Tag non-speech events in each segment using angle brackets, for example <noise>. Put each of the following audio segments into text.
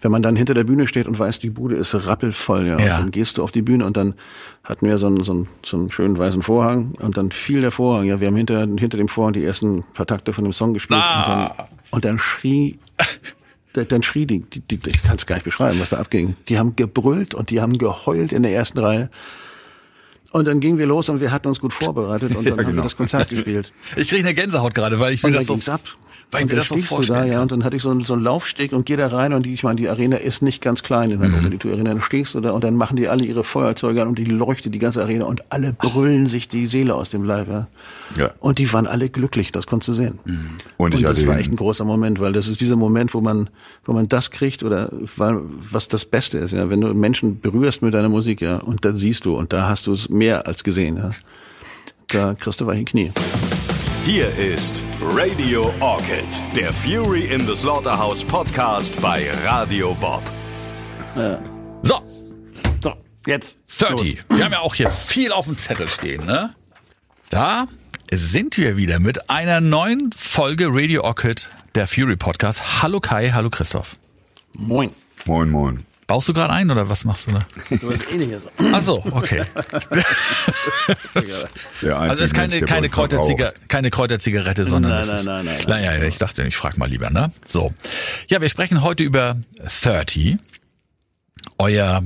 wenn man dann hinter der Bühne steht und weiß, die Bude ist rappelvoll, ja, Ja. Dann gehst du auf die Bühne und dann hatten wir so einen, so, einen, so einen schönen weißen Vorhang und dann fiel der Vorhang, ja, wir haben hinter, hinter dem Vorhang die ersten paar Takte von dem Song gespielt Ah. und, dann, und dann schrie, dann dann schrie die, die, die ich kann es gar nicht beschreiben, was da abging. Die haben gebrüllt und die haben geheult in der ersten Reihe. Und dann gingen wir los und wir hatten uns gut vorbereitet und <laughs> dann Ja, haben wir genau. das Konzert gespielt. <laughs> Ich kriege eine Gänsehaut gerade, weil ich dann das so, ab. weil ich und mir dann das so vorstellen da, ja, und dann hatte ich so einen, so einen Laufsteg und gehe da rein und die, ich meine, die Arena ist nicht ganz klein in der. Auditor Arena. Dann stehst du da und dann machen die alle ihre Feuerzeuge an und die leuchtet die ganze Arena und alle brüllen sich die Seele aus dem Leib, ja. Ja. Und die waren alle glücklich, das konntest du sehen. Mhm. Und ich Und das war echt ein großer Moment, weil das ist dieser Moment, wo man, wo man das kriegt oder weil, was das Beste ist, ja, wenn du Menschen berührst mit deiner Musik, ja, und dann siehst du und da hast du es mehr als gesehen, ja. Da kriegst du weiche Knie. Hier ist Radio Orchid, der Fury in the Slaughterhouse Podcast bei Radio Bob. So, So, jetzt. 30. Wir haben ja auch hier viel auf dem Zettel stehen, ne? Da sind wir wieder mit einer neuen Folge Radio Orchid, der Fury Podcast. Hallo Kai, hallo Christoph. Moin. Moin, moin. Baust du gerade ein oder was machst du da? Du bist ähnliches. Ach so, okay. <laughs> Also es ist keine, keine, Kräuterziga raucht. keine Kräuterzigarette, sondern Nein, es nein, ist, nein, nein, Naja, ich dachte, ich frage mal lieber, ne? So. Ja, wir sprechen heute über 30, euer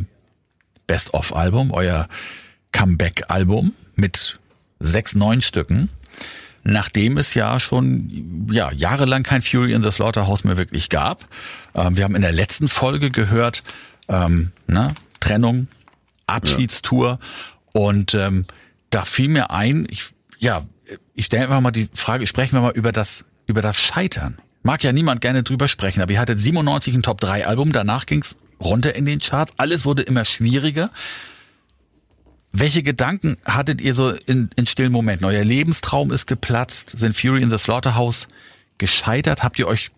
Best-of-Album, euer Comeback-Album mit sechs, neun Stücken. Nachdem es ja schon ja, jahrelang kein Fury in the Slaughterhouse mehr wirklich gab. Ähm, wir haben in der letzten Folge gehört, ähm, ne, Trennung, Abschiedstour. Und ähm, da fiel mir ein, ich, ja, ich stelle einfach mal die Frage, sprechen wir mal über das, über das Scheitern. Mag ja niemand gerne drüber sprechen, aber ihr hattet 97 ein Top-3-Album, danach ging's runter in den Charts, alles wurde immer schwieriger. Welche Gedanken hattet ihr so in, in stillen Momenten? Euer Lebenstraum ist geplatzt, sind Fury in the Slaughterhouse gescheitert? Habt ihr euch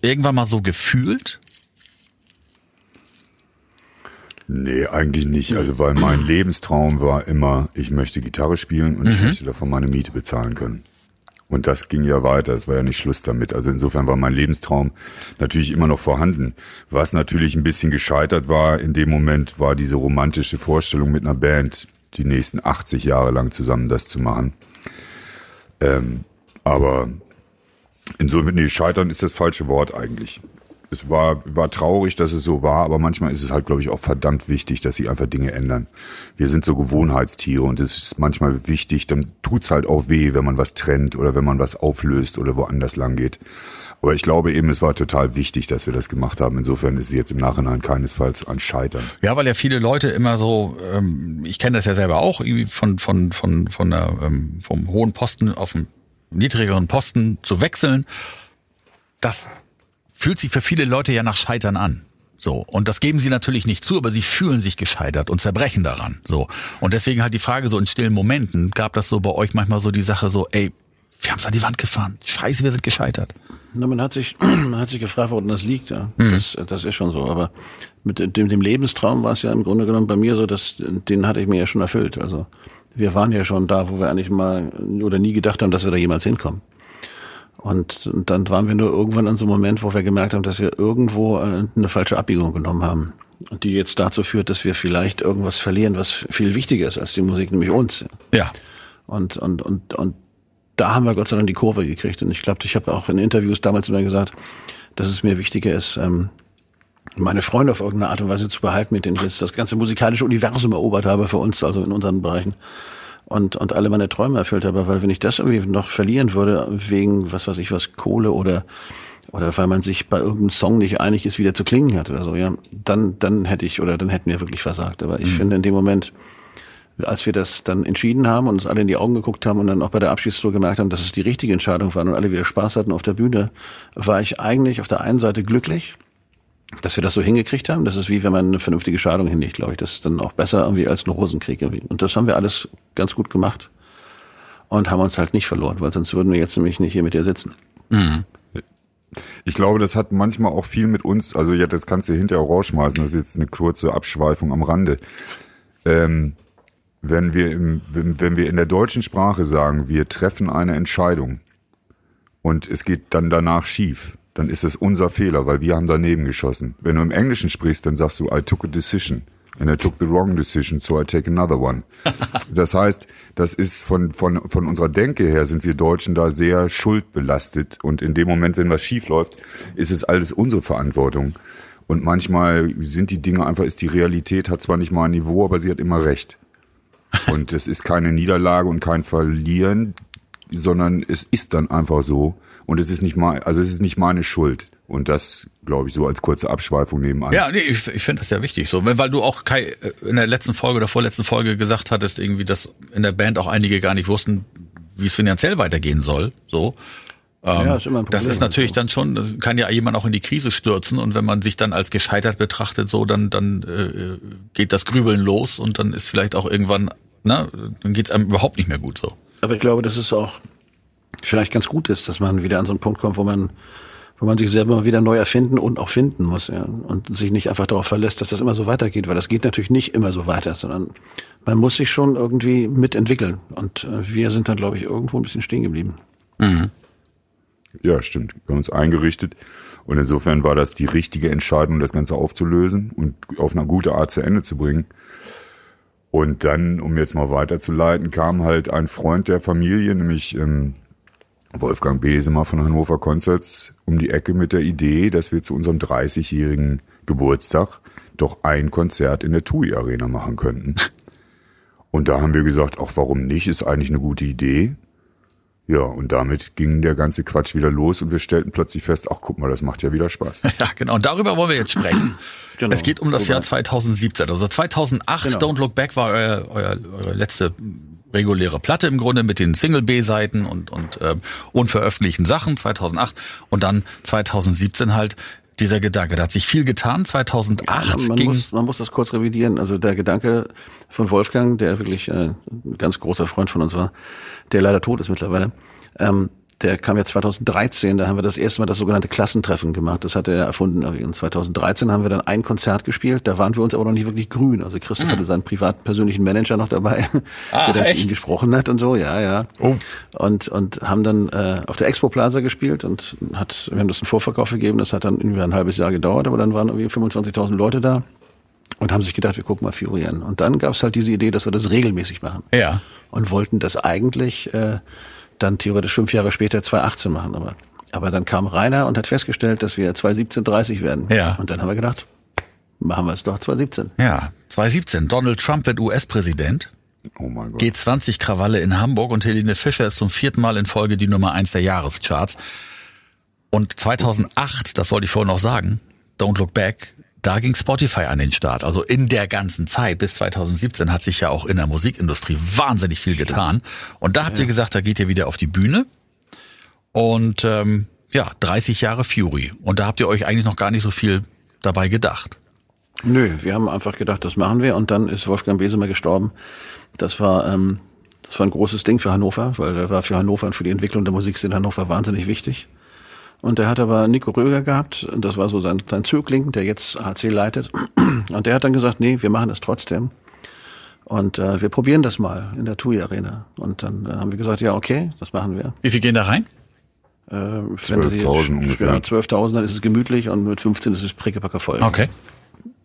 irgendwann mal so gefühlt? Nee, eigentlich nicht. Also weil mein Lebenstraum war immer, ich möchte Gitarre spielen und ich möchte davon meine Miete bezahlen können. Und das ging ja weiter, es war ja nicht Schluss damit. Also insofern war mein Lebenstraum natürlich immer noch vorhanden. Was natürlich ein bisschen gescheitert war in dem Moment, war diese romantische Vorstellung mit einer Band, die nächsten 80 Jahre lang zusammen das zu machen. Ähm, aber insofern, nee, scheitern ist das falsche Wort eigentlich. Es war, war traurig, dass es so war, aber manchmal ist es halt, glaube ich, auch verdammt wichtig, dass sich einfach Dinge ändern. Wir sind so Gewohnheitstiere und es ist manchmal wichtig, dann tut's halt auch weh, wenn man was trennt oder wenn man was auflöst oder woanders lang geht. Aber ich glaube eben, es war total wichtig, dass wir das gemacht haben. Insofern ist es jetzt im Nachhinein keinesfalls ein Scheitern. Ja, weil ja viele Leute immer so, ähm, ich kenne das ja selber auch, irgendwie von, von, von, von der, ähm, vom hohen Posten auf einen niedrigeren Posten zu wechseln. Das fühlt sich für viele Leute ja nach Scheitern an. So. Und das geben sie natürlich nicht zu, aber sie fühlen sich gescheitert und zerbrechen daran. So. Und deswegen halt die Frage so in stillen Momenten, gab das so bei euch manchmal so die Sache so, ey, wir haben es an die Wand gefahren. Scheiße, wir sind gescheitert. Na, man hat sich, <clears throat> man hat sich gefragt, woran das liegt, ja. Das, das ist schon so. Aber mit dem, dem Lebenstraum war es ja im Grunde genommen bei mir so, dass den hatte ich mir ja schon erfüllt. Also wir waren ja schon da, wo wir eigentlich mal oder nie gedacht haben, dass wir da jemals hinkommen. Und, und dann waren wir nur irgendwann an so einem Moment, wo wir gemerkt haben, dass wir irgendwo äh, eine falsche Abbiegung genommen haben. Und die jetzt dazu führt, dass wir vielleicht irgendwas verlieren, was viel wichtiger ist als die Musik, nämlich uns. Ja. Und, und, und, und da haben wir Gott sei Dank die Kurve gekriegt. Und ich glaube, ich habe auch in Interviews damals immer gesagt, dass es mir wichtiger ist, ähm, meine Freunde auf irgendeine Art und Weise zu behalten, mit denen ich jetzt das ganze musikalische Universum erobert habe für uns, also in unseren Bereichen. Und, und alle meine Träume erfüllt habe, weil wenn ich das irgendwie noch verlieren würde, wegen, was weiß ich was, Kohle oder, oder weil man sich bei irgendeinem Song nicht einig ist, wie der zu klingen hat oder so, ja, dann, dann hätte ich, oder dann hätten wir wirklich versagt. Aber ich finde in dem Moment, als wir das dann entschieden haben und uns alle in die Augen geguckt haben und dann auch bei der Abschiedstour gemerkt haben, dass es die richtige Entscheidung war und alle wieder Spaß hatten auf der Bühne, war ich eigentlich auf der einen Seite glücklich, dass wir das so hingekriegt haben. Das ist wie wenn man eine vernünftige Scheidung hinlegt, glaube ich. Das ist dann auch besser irgendwie als ein Rosenkrieg irgendwie. Und das haben wir alles ganz gut gemacht und haben uns halt nicht verloren, weil sonst würden wir jetzt nämlich nicht hier mit dir sitzen. Ich glaube, das hat manchmal auch viel mit uns, also ja, das kannst du hinterher rausschmeißen, das ist jetzt eine kurze Abschweifung am Rande. Ähm, wenn wir im, wenn wir in der deutschen Sprache sagen, wir treffen eine Entscheidung und es geht dann danach schief, dann ist es unser Fehler, weil wir haben daneben geschossen. Wenn du im Englischen sprichst, dann sagst du, I took a decision. And I took the wrong decision, so I take another one. <laughs> Das heißt, das ist von, von, von unserer Denke her sind wir Deutschen da sehr schuldbelastet. Und in dem Moment, wenn was schief läuft, ist es alles unsere Verantwortung. Und manchmal sind die Dinge einfach, ist die Realität, hat zwar nicht mal ein Niveau, aber sie hat immer recht. <laughs> Und es ist keine Niederlage und kein Verlieren, sondern es ist dann einfach so. Und es ist nicht mal, also es ist nicht meine Schuld. Und das, glaube ich, so als kurze Abschweifung nebenan. Ja, nee, ich, ich finde das ja wichtig so, weil du auch Kai äh, in der letzten Folge oder vorletzten Folge gesagt hattest, irgendwie, dass in der Band auch einige gar nicht wussten, wie es finanziell weitergehen soll. So. Ähm, Ja, ist immer ein das Problem. ist natürlich dann schon, das kann ja jemand auch in die Krise stürzen und wenn man sich dann als gescheitert betrachtet, so dann dann äh, geht das Grübeln los und dann ist vielleicht auch irgendwann, ne, dann geht's einem überhaupt nicht mehr gut so. Aber ich glaube, dass es auch vielleicht ganz gut ist, dass man wieder an so einen Punkt kommt, wo man, wo man sich selber wieder neu erfinden und auch finden muss, ja. Und sich nicht einfach darauf verlässt, dass das immer so weitergeht, weil das geht natürlich nicht immer so weiter, sondern man muss sich schon irgendwie mitentwickeln. Und äh, wir sind dann, glaube ich, irgendwo ein bisschen stehen geblieben. Ja, stimmt. Wir haben uns eingerichtet. Und insofern war das die richtige Entscheidung, das Ganze aufzulösen und auf eine gute Art zu Ende zu bringen. Und dann, um jetzt mal weiterzuleiten, kam halt ein Freund der Familie, nämlich ähm, Wolfgang Besemer von Hannover Concerts, um die Ecke mit der Idee, dass wir zu unserem 30-jährigen Geburtstag doch ein Konzert in der TUI Arena machen könnten. Und da haben wir gesagt, ach, warum nicht? Ist eigentlich eine gute Idee. Ja, und damit ging der ganze Quatsch wieder los und wir stellten plötzlich fest, ach guck mal, das macht ja wieder Spaß. <laughs> Ja, genau. Und darüber wollen wir jetzt sprechen. <clears throat> Genau. Es geht um das Jahr 2017. Also 2008, Genau. Don't Look Back war euer, euer, eure letzte reguläre Platte im Grunde mit den Single-B-Seiten und, und ähm, unveröffentlichten Sachen 2008 und dann 2017 halt dieser Gedanke. Da hat sich viel getan. 2008 man, ging muss, man muss das kurz revidieren. Also der Gedanke von Wolfgang, der wirklich äh, ein ganz großer Freund von uns war, der leider tot ist mittlerweile, ähm, der kam ja 2013, da haben wir das erste Mal das sogenannte Klassentreffen gemacht. Das hat er erfunden. Und 2013 haben wir dann ein Konzert gespielt, da waren wir uns aber noch nicht wirklich grün. Also Christoph hatte seinen privaten persönlichen Manager noch dabei, <laughs> Mhm. Ah, der dann für echt? ihn gesprochen hat und so, ja, ja. Oh. Und, und haben dann äh, auf der Expo Plaza gespielt und hat, wir haben das einen Vorverkauf gegeben, das hat dann irgendwie ein halbes Jahr gedauert, aber dann waren irgendwie 25.000 Leute da und haben sich gedacht, wir gucken mal Fury an. Und dann gab es halt diese Idee, dass wir das regelmäßig machen. Ja. Und wollten das eigentlich äh, dann theoretisch fünf Jahre später 2018 machen. Aber, aber dann kam Rainer und hat festgestellt, dass wir 2017 30 werden. Ja. Und dann haben wir gedacht, machen wir es doch 2017. Ja, 2017. Donald Trump wird US-Präsident. Oh mein Gott. G20-Krawalle in Hamburg und Helene Fischer ist zum vierten Mal in Folge die Nummer eins der Jahrescharts. Und 2008, das wollte ich vorhin noch sagen, Don't Look Back, da ging Spotify an den Start. Also in der ganzen Zeit bis 2017 hat sich ja auch in der Musikindustrie wahnsinnig viel getan. Und da habt ihr gesagt, da geht ihr wieder auf die Bühne. Und ähm, ja, 30 Jahre Fury. Und da habt ihr euch eigentlich noch gar nicht so viel dabei gedacht. Nö, wir haben einfach gedacht, das machen wir. Und dann ist Wolfgang Besemer gestorben. Das war, ähm, das war ein großes Ding für Hannover, weil er war für Hannover und für die Entwicklung der Musik in Hannover wahnsinnig wichtig. Und er hat aber Nico Röger gehabt, und das war so sein, sein Zögling, der jetzt HC leitet. <clears throat> Und der hat dann gesagt, nee, wir machen das trotzdem. Und äh, wir probieren das mal in der TUI Arena. Und dann äh, haben wir gesagt, ja, okay, das machen wir. Wie viel gehen da rein? Äh, wenn 12.000 ungefähr. Ja, 12.000, dann ist es gemütlich und mit 15 ist es prickepacker voll. Okay.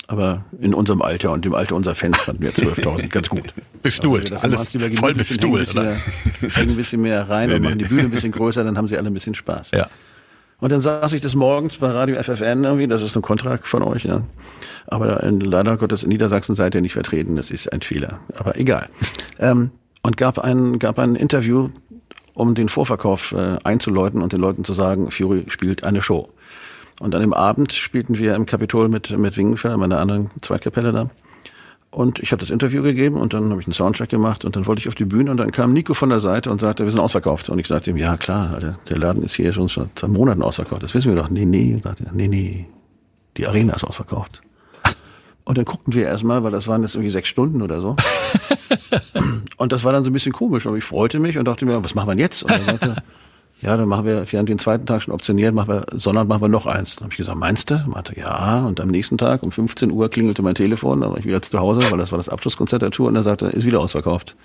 Aber in unserem Alter und dem Alter unserer Fans fanden wir <laughs> 12.000 ganz gut. Bestuhlt. Also, Alles lieber voll bestuhlt, ein bisschen mehr- Hängen ein bisschen mehr rein und machen die Bühne ein bisschen größer, dann haben sie alle ein bisschen Spaß. Ja. Und dann saß ich des Morgens bei Radio FFN irgendwie, das ist ein Kontrakt von euch, ja. Aber in, leider Gottes in Niedersachsen seid ihr nicht vertreten, das ist ein Fehler. Aber egal. ähm, und gab ein, gab ein Interview, um den Vorverkauf äh, einzuläuten und den Leuten zu sagen, Fury spielt eine Show. Und an dem Abend spielten wir im Kapitol mit, mit Wingenfelder, meiner anderen Zweitkapelle da. Und ich habe das Interview gegeben und dann habe ich einen Soundcheck gemacht und dann wollte ich auf die Bühne und dann kam Nico von der Seite und sagte, wir sind ausverkauft. Und ich sagte ihm, ja klar, Alter, der Laden ist hier schon seit Monaten ausverkauft. Das wissen wir doch. Nee, nee, sagte er, nee, nee, die Arena ist ausverkauft. Und dann guckten wir erstmal, weil das waren jetzt irgendwie sechs Stunden oder so. <laughs> Und das war dann so ein bisschen komisch. Aber ich freute mich und dachte mir, was machen wir jetzt? Und er sagte, ja, dann machen wir, wir haben den zweiten Tag schon optioniert, machen wir, sondern machen wir noch eins. Dann habe ich gesagt, meinst du? Meinte, ja. Und am nächsten Tag um 15 Uhr klingelte mein Telefon, da war ich wieder zu Hause, weil das war das Abschlusskonzert der Tour und er sagte, ist wieder ausverkauft.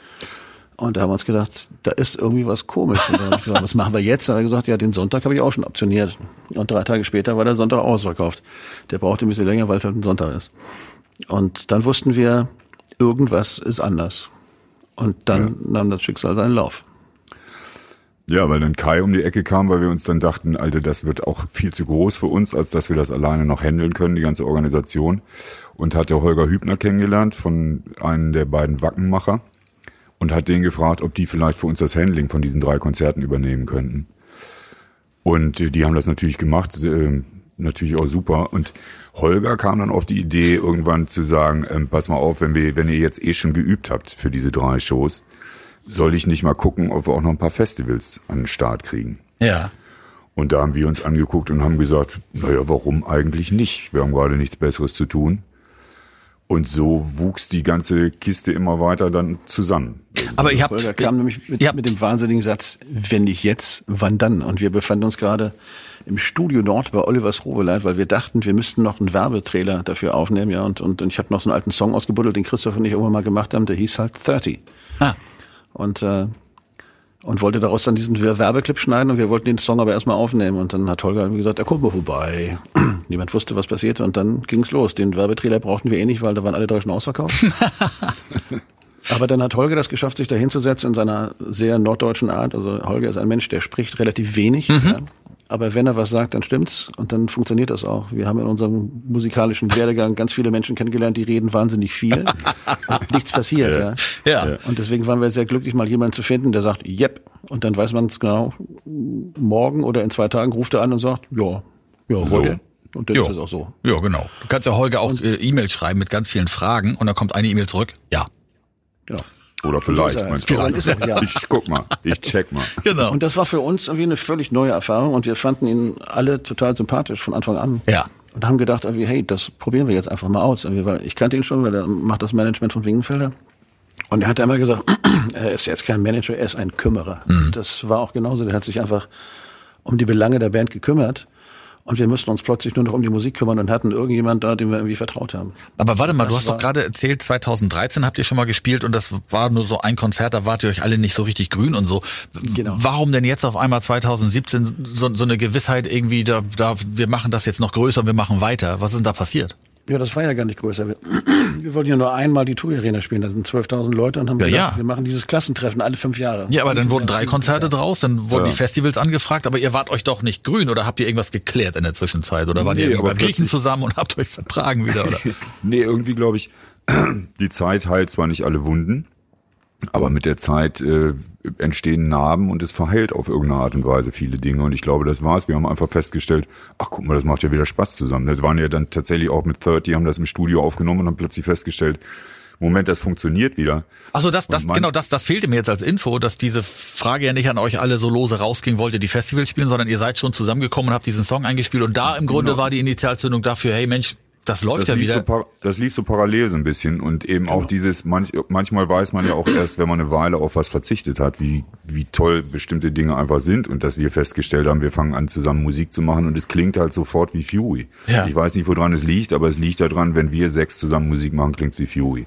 Und da haben wir uns gedacht, da ist irgendwie was komisch. Und dann hab ich gesagt, was machen wir jetzt? Er hat gesagt, ja, den Sonntag habe ich auch schon optioniert. Und drei Tage später war der Sonntag ausverkauft. Der brauchte ein bisschen länger, weil es halt ein Sonntag ist. Und dann wussten wir, irgendwas ist anders. Und dann nahm das Schicksal seinen Lauf. Ja, weil dann Kai um die Ecke kam, weil wir uns dann dachten, Alter, das wird auch viel zu groß für uns, als dass wir das alleine noch handeln können, die ganze Organisation. Und hat der Holger Hübner kennengelernt von einem der beiden Wackenmacher und hat den gefragt, ob die vielleicht für uns das Handling von diesen drei Konzerten übernehmen könnten. Und äh, die haben das natürlich gemacht, äh, natürlich auch super. Und Holger kam dann auf die Idee, irgendwann zu sagen, ähm, pass mal auf, wenn wir, wenn ihr jetzt eh schon geübt habt für diese drei Shows, soll ich nicht mal gucken, ob wir auch noch ein paar Festivals an den Start kriegen. Ja. Und da haben wir uns angeguckt und haben gesagt, naja, warum eigentlich nicht? Wir haben gerade nichts Besseres zu tun. Und so wuchs die ganze Kiste immer weiter dann zusammen. Aber ihr habt, kam nämlich mit, mit dem wahnsinnigen Satz, wenn nicht jetzt, wann dann? Und wir befanden uns gerade im Studio dort bei Olivers Robeleit, weil wir dachten, wir müssten noch einen Werbetrailer dafür aufnehmen, ja. Und, und, und ich habe noch so einen alten Song ausgebuddelt, den Christoph und ich irgendwann mal gemacht haben, der hieß halt 30. ah, Und, äh, und wollte daraus dann diesen Werbeclip schneiden und wir wollten den Song aber erstmal aufnehmen. Und dann hat Holger gesagt, er kommt mal vorbei. <clears throat> Niemand wusste, was passierte und dann ging's los. Den Werbetrailer brauchten wir eh nicht, weil da waren alle drei schon ausverkauft. <laughs> Aber dann hat Holger das geschafft, sich da hinzusetzen in seiner sehr norddeutschen Art. Also Holger ist ein Mensch, der spricht relativ wenig. Ja. Aber wenn er was sagt, dann stimmt's und dann funktioniert das auch. Wir haben in unserem musikalischen Werdegang ganz viele Menschen kennengelernt, die reden wahnsinnig viel. und <laughs> nichts passiert, ja. Ja. Und deswegen waren wir sehr glücklich, mal jemanden zu finden, der sagt, yep. Und dann weiß man es genau. Morgen oder in zwei Tagen ruft er an und sagt, ja, ja, ihr? Und dann Jo. ist es auch so. Ja, genau. Du kannst ja Holger auch äh, E-Mail schreiben mit ganz vielen Fragen und dann kommt eine E-Mail zurück. Ja. Genau. Oder vielleicht, meinst du? Vielleicht ist er, ja. Ich guck mal, ich check mal. <laughs> Genau. Und das war für uns irgendwie eine völlig neue Erfahrung und wir fanden ihn alle total sympathisch von Anfang an. Ja. Und haben gedacht, irgendwie, hey, das probieren wir jetzt einfach mal aus. Irgendwie, weil ich kannte ihn schon, weil er macht das Management von Wingenfelder. Und er hat immer gesagt, <clears throat> er ist jetzt kein Manager, er ist ein Kümmerer. Das war auch genauso. Der hat sich einfach um die Belange der Band gekümmert. Und wir mussten uns plötzlich nur noch um die Musik kümmern und hatten irgendjemand da, dem wir irgendwie vertraut haben. Aber warte mal, du Das hast doch gerade erzählt, 2013 habt ihr schon mal gespielt und das war nur so ein Konzert, da wart ihr euch alle nicht so richtig grün und so. Genau. Warum denn jetzt auf einmal 2017 so, so eine Gewissheit irgendwie, da, da, wir machen das jetzt noch größer, wir machen weiter? Was ist denn da passiert? Ja, das war ja gar nicht größer. <clears throat> Wir, wollten ja nur einmal die Tour Arena spielen. Da sind 12.000 Leute und haben Ja, gesagt, ja. wir machen dieses Klassentreffen alle fünf Jahre. Ja, aber dann wurden drei Konzerte Konzert. draus, dann wurden Ja. die Festivals angefragt, aber ihr wart euch doch nicht grün oder habt ihr irgendwas geklärt in der Zwischenzeit oder wart Nee, ihr irgendwie beim Griechen zusammen und <laughs> habt euch vertragen wieder oder? <laughs> Nee, irgendwie glaube ich, <clears throat> die Zeit heilt zwar nicht alle Wunden, aber mit der Zeit äh, entstehen Narben und es verheilt auf irgendeine Art und Weise viele Dinge. Und ich glaube, das war's. Wir haben einfach festgestellt, ach guck mal, das macht ja wieder Spaß zusammen. Das waren ja dann tatsächlich auch mit 30, haben das im Studio aufgenommen und haben plötzlich festgestellt, Moment, das funktioniert wieder. Also das, das genau, das, das fehlte mir jetzt als Info, dass diese Frage ja nicht an euch alle so lose rausging, wollt ihr die Festivals spielen, sondern ihr seid schon zusammengekommen und habt diesen Song eingespielt und da im Grunde Genau. war die Initialzündung dafür, hey Mensch, das läuft Das ja lief, wieder. so das lief so parallel so ein bisschen und eben auch dieses, manch, manchmal weiß man ja auch erst, wenn man eine Weile auf was verzichtet hat, wie, wie toll bestimmte Dinge einfach sind und dass wir festgestellt haben, wir fangen an zusammen Musik zu machen und es klingt halt sofort wie Fury. Ja. Ich weiß nicht, woran es liegt, aber es liegt daran, wenn wir sechs zusammen Musik machen, klingt's wie Fury.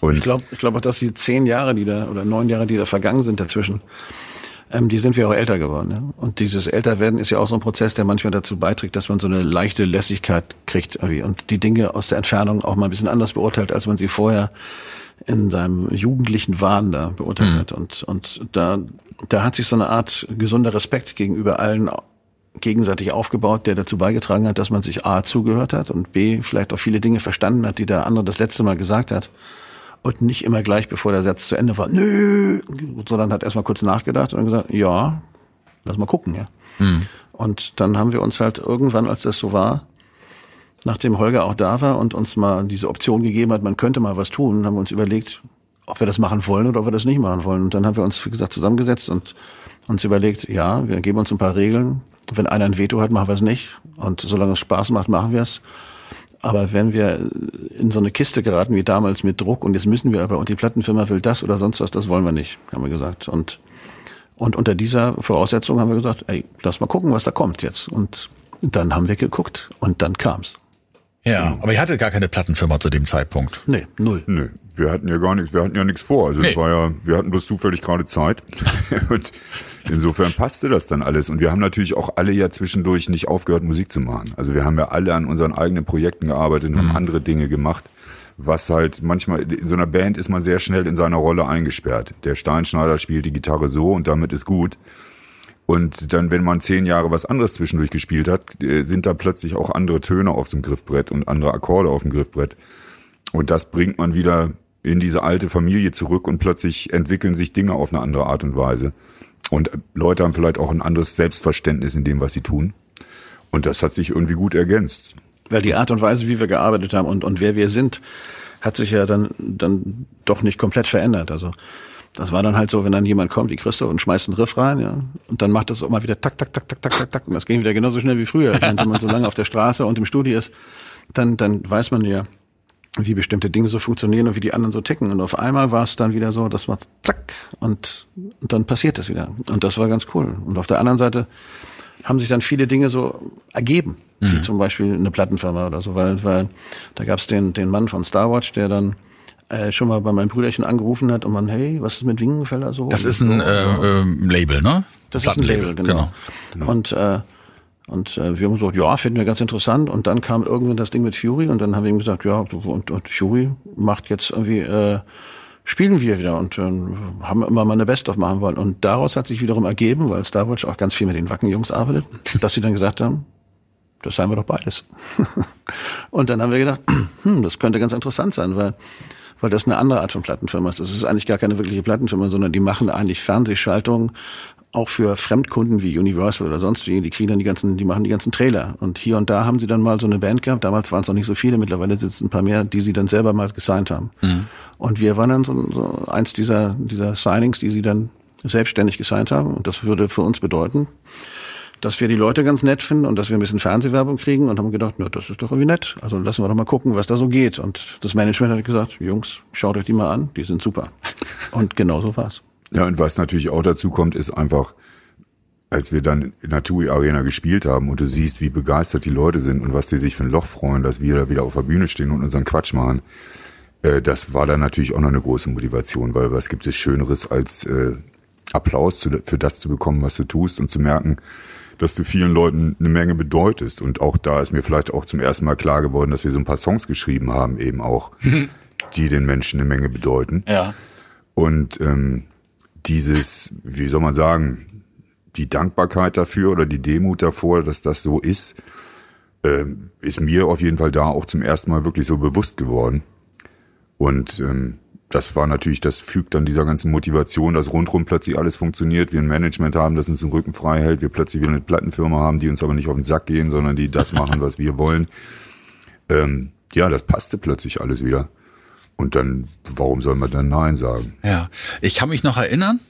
Und Ich glaube ich glaub auch, dass die zehn Jahre, die da, oder neun Jahre, die da vergangen sind dazwischen, ähm, die sind wir auch älter geworden. Ja? Und dieses Älterwerden ist ja auch so ein Prozess, der manchmal dazu beiträgt, dass man so eine leichte Lässigkeit kriegt irgendwie und die Dinge aus der Entfernung auch mal ein bisschen anders beurteilt, als man sie vorher in seinem jugendlichen Wahn da beurteilt hat. Und, und da, da hat sich so eine Art gesunder Respekt gegenüber allen gegenseitig aufgebaut, der dazu beigetragen hat, dass man sich A zugehört hat und B vielleicht auch viele Dinge verstanden hat, die der andere das letzte Mal gesagt hat und nicht immer gleich, bevor der Satz zu Ende war, nö, sondern hat erstmal kurz nachgedacht und gesagt, ja, lass mal gucken, ja. Und dann haben wir uns halt irgendwann, als das so war, nachdem Holger auch da war und uns mal diese Option gegeben hat, man könnte mal was tun, haben wir uns überlegt, ob wir das machen wollen oder ob wir das nicht machen wollen. Und dann haben wir uns, wie gesagt, zusammengesetzt und uns überlegt, ja, wir geben uns ein paar Regeln. Wenn einer ein Veto hat, machen wir es nicht. Und solange es Spaß macht, machen wir es. Aber wenn wir in so eine Kiste geraten wie damals mit Druck und jetzt müssen wir aber und die Plattenfirma will das oder sonst was, das wollen wir nicht, haben wir gesagt. Und, und unter dieser Voraussetzung haben wir gesagt, ey, lass mal gucken, was da kommt jetzt. Und dann haben wir geguckt und dann kam's. Ja, aber ihr hattet gar keine Plattenfirma zu dem Zeitpunkt. Nee, null. nö. Wir hatten ja gar nichts, wir hatten ja nichts vor. Also Nee. es war ja, wir hatten bloß zufällig gerade Zeit. <laughs> und insofern passte das dann alles. Und wir haben natürlich auch alle ja zwischendurch nicht aufgehört, Musik zu machen. Also wir haben ja alle an unseren eigenen Projekten gearbeitet und haben andere Dinge gemacht. Was halt manchmal, in so einer Band ist man sehr schnell in seiner Rolle eingesperrt. Der Steinschneider spielt die Gitarre so und damit ist gut. Und dann, wenn man zehn Jahre was anderes zwischendurch gespielt hat, äh, sind da plötzlich auch andere Töne auf dem Griffbrett und andere Akkorde auf dem Griffbrett. Und das bringt man wieder in diese alte Familie zurück und plötzlich entwickeln sich Dinge auf eine andere Art und Weise. Und Leute haben vielleicht auch ein anderes Selbstverständnis in dem, was sie tun. Und das hat sich irgendwie gut ergänzt. Weil die Art und Weise, wie wir gearbeitet haben und, und wer wir sind, hat sich ja dann, dann doch nicht komplett verändert. Also das war dann halt so, wenn dann jemand kommt, wie Christoph, und schmeißt einen Riff rein, ja, und dann macht das auch mal wieder tak, tak, tak, tak, tak, tak, tak, und das ging wieder genauso schnell wie früher. Wenn man so lange auf der Straße und im Studio ist, dann, dann weiß man ja, wie bestimmte Dinge so funktionieren und wie die anderen so ticken. Und auf einmal war es dann wieder so, dass man zack und, und dann passiert es wieder. Und das war ganz cool. Und auf der anderen Seite haben sich dann viele Dinge so ergeben, wie zum Beispiel eine Plattenfirma oder so, weil, weil da gab es den, den Mann von Starwatch, der dann äh, schon mal bei meinem Brüderchen angerufen hat und man, hey, was ist mit Wingenfeller so? Das ist ein äh, äh, Label, ne? das ist ein Label, genau. genau. Und, äh, und äh, wir haben gesagt, ja, finden wir ganz interessant. Und dann kam irgendwann das Ding mit Fury und dann haben wir ihm gesagt, ja, und, und Fury macht jetzt irgendwie, äh, spielen wir wieder und äh, haben immer mal eine Best-of machen wollen. Und daraus hat sich wiederum ergeben, weil Starwatch auch ganz viel mit den Wacken-Jungs arbeitet, <laughs> dass sie dann gesagt haben, das seien wir doch beides. <laughs> und dann haben wir gedacht, <clears throat> hm, das könnte ganz interessant sein, weil weil das eine andere Art von Plattenfirma ist. Das ist eigentlich gar keine wirkliche Plattenfirma, sondern die machen eigentlich Fernsehschaltungen auch für Fremdkunden wie Universal oder sonst wie. Die kriegen dann die ganzen, die machen die ganzen Trailer. Und hier und da haben sie dann mal so eine Band gehabt. Damals waren es noch nicht so viele. Mittlerweile sitzen ein paar mehr, die sie dann selber mal gesigned haben. Und wir waren dann so, so eins dieser, dieser Signings, die sie dann selbstständig gesigned haben. Und das würde für uns bedeuten, dass wir die Leute ganz nett finden und dass wir ein bisschen Fernsehwerbung kriegen und haben gedacht, na, das ist doch irgendwie nett. Also lassen wir doch mal gucken, was da so geht. Und das Management hat gesagt, Jungs, schaut euch die mal an, die sind super. Und genau so war's. Ja, und was natürlich auch dazu kommt, ist einfach, als wir dann in der TUI Arena gespielt haben und du siehst, wie begeistert die Leute sind und was die sich für ein Loch freuen, dass wir da wieder auf der Bühne stehen und unseren Quatsch machen, äh, das war dann natürlich auch noch eine große Motivation, weil was gibt es Schöneres als äh, Applaus zu, für das zu bekommen, was du tust und zu merken, dass du vielen Leuten eine Menge bedeutest. Und auch da ist mir vielleicht auch zum ersten Mal klar geworden, dass wir so ein paar Songs geschrieben haben, eben auch, die den Menschen eine Menge bedeuten. Ja. Und ähm, dieses, wie soll man sagen, die Dankbarkeit dafür oder die Demut davor, dass das so ist, ähm, ist mir auf jeden Fall da auch zum ersten Mal wirklich so bewusst geworden. Und ähm, das war natürlich, das fügt dann dieser ganzen Motivation, dass rundrum plötzlich alles funktioniert, wir ein Management haben, das uns den Rücken frei hält, wir plötzlich wieder eine Plattenfirma haben, die uns aber nicht auf den Sack gehen, sondern die das machen, was wir wollen. Ähm, ja, das passte plötzlich alles wieder. Und dann, warum soll man dann Nein sagen? Ja, ich kann mich noch erinnern,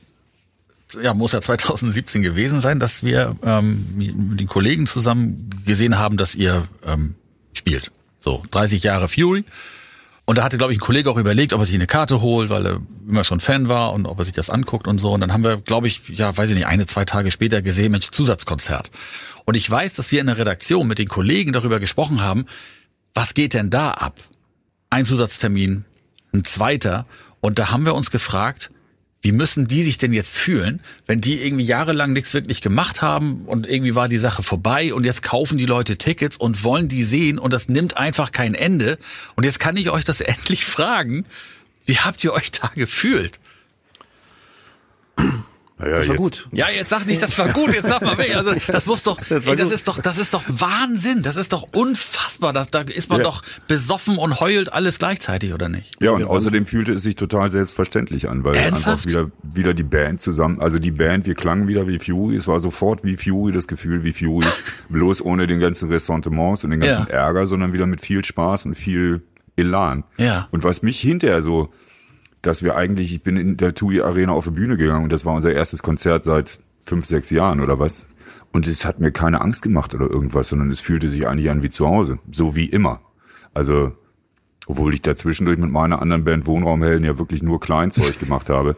ja, muss ja 2017 gewesen sein, dass wir ähm, mit den Kollegen zusammen gesehen haben, dass ihr ähm, spielt. So, 30 Jahre Fury. Und da hatte, glaube ich, ein Kollege auch überlegt, ob er sich eine Karte holt, weil er immer schon Fan war und ob er sich das anguckt und so. Und dann haben wir, glaube ich, ja, weiß ich nicht, eine, zwei Tage später gesehen, Mensch, Zusatzkonzert. Und ich weiß, dass wir in der Redaktion mit den Kollegen darüber gesprochen haben, was geht denn da ab? Ein Zusatztermin, ein zweiter. Und da haben wir uns gefragt, wie müssen die sich denn jetzt fühlen, wenn die irgendwie jahrelang nichts wirklich gemacht haben und irgendwie war die Sache vorbei und jetzt kaufen die Leute Tickets und wollen die sehen und das nimmt einfach kein Ende. Und jetzt kann ich euch das <laughs> endlich fragen, wie habt ihr euch da gefühlt? Naja, Das war jetzt, gut. Ja, jetzt sag nicht, das war gut, jetzt sag mal weg. Also, <laughs> das muss doch, Das war ey, das gut. ist doch, das ist doch Wahnsinn. Das ist doch unfassbar. Das, da ist man Ja. doch besoffen und heult alles gleichzeitig, oder nicht? Ja, und außerdem fühlte es sich total selbstverständlich an, weil Ernsthaft? einfach wieder, wieder die Band zusammen, also die Band, wir klangen wieder wie Fury, es war sofort wie Fury, das Gefühl wie Fury, <laughs> bloß ohne den ganzen Ressentiments und den ganzen Ja. Ärger, sondern wieder mit viel Spaß und viel Elan. Ja. Und was mich hinterher so, dass wir eigentlich, ich bin in der TUI Arena auf die Bühne gegangen und das war unser erstes Konzert seit fünf, sechs Jahren oder was. Und es hat mir keine Angst gemacht oder irgendwas, sondern es fühlte sich eigentlich an wie zu Hause. So wie immer. Also, obwohl ich da zwischendurch mit meiner anderen Band Wohnraumhelden ja wirklich nur Kleinzeug <laughs> gemacht habe.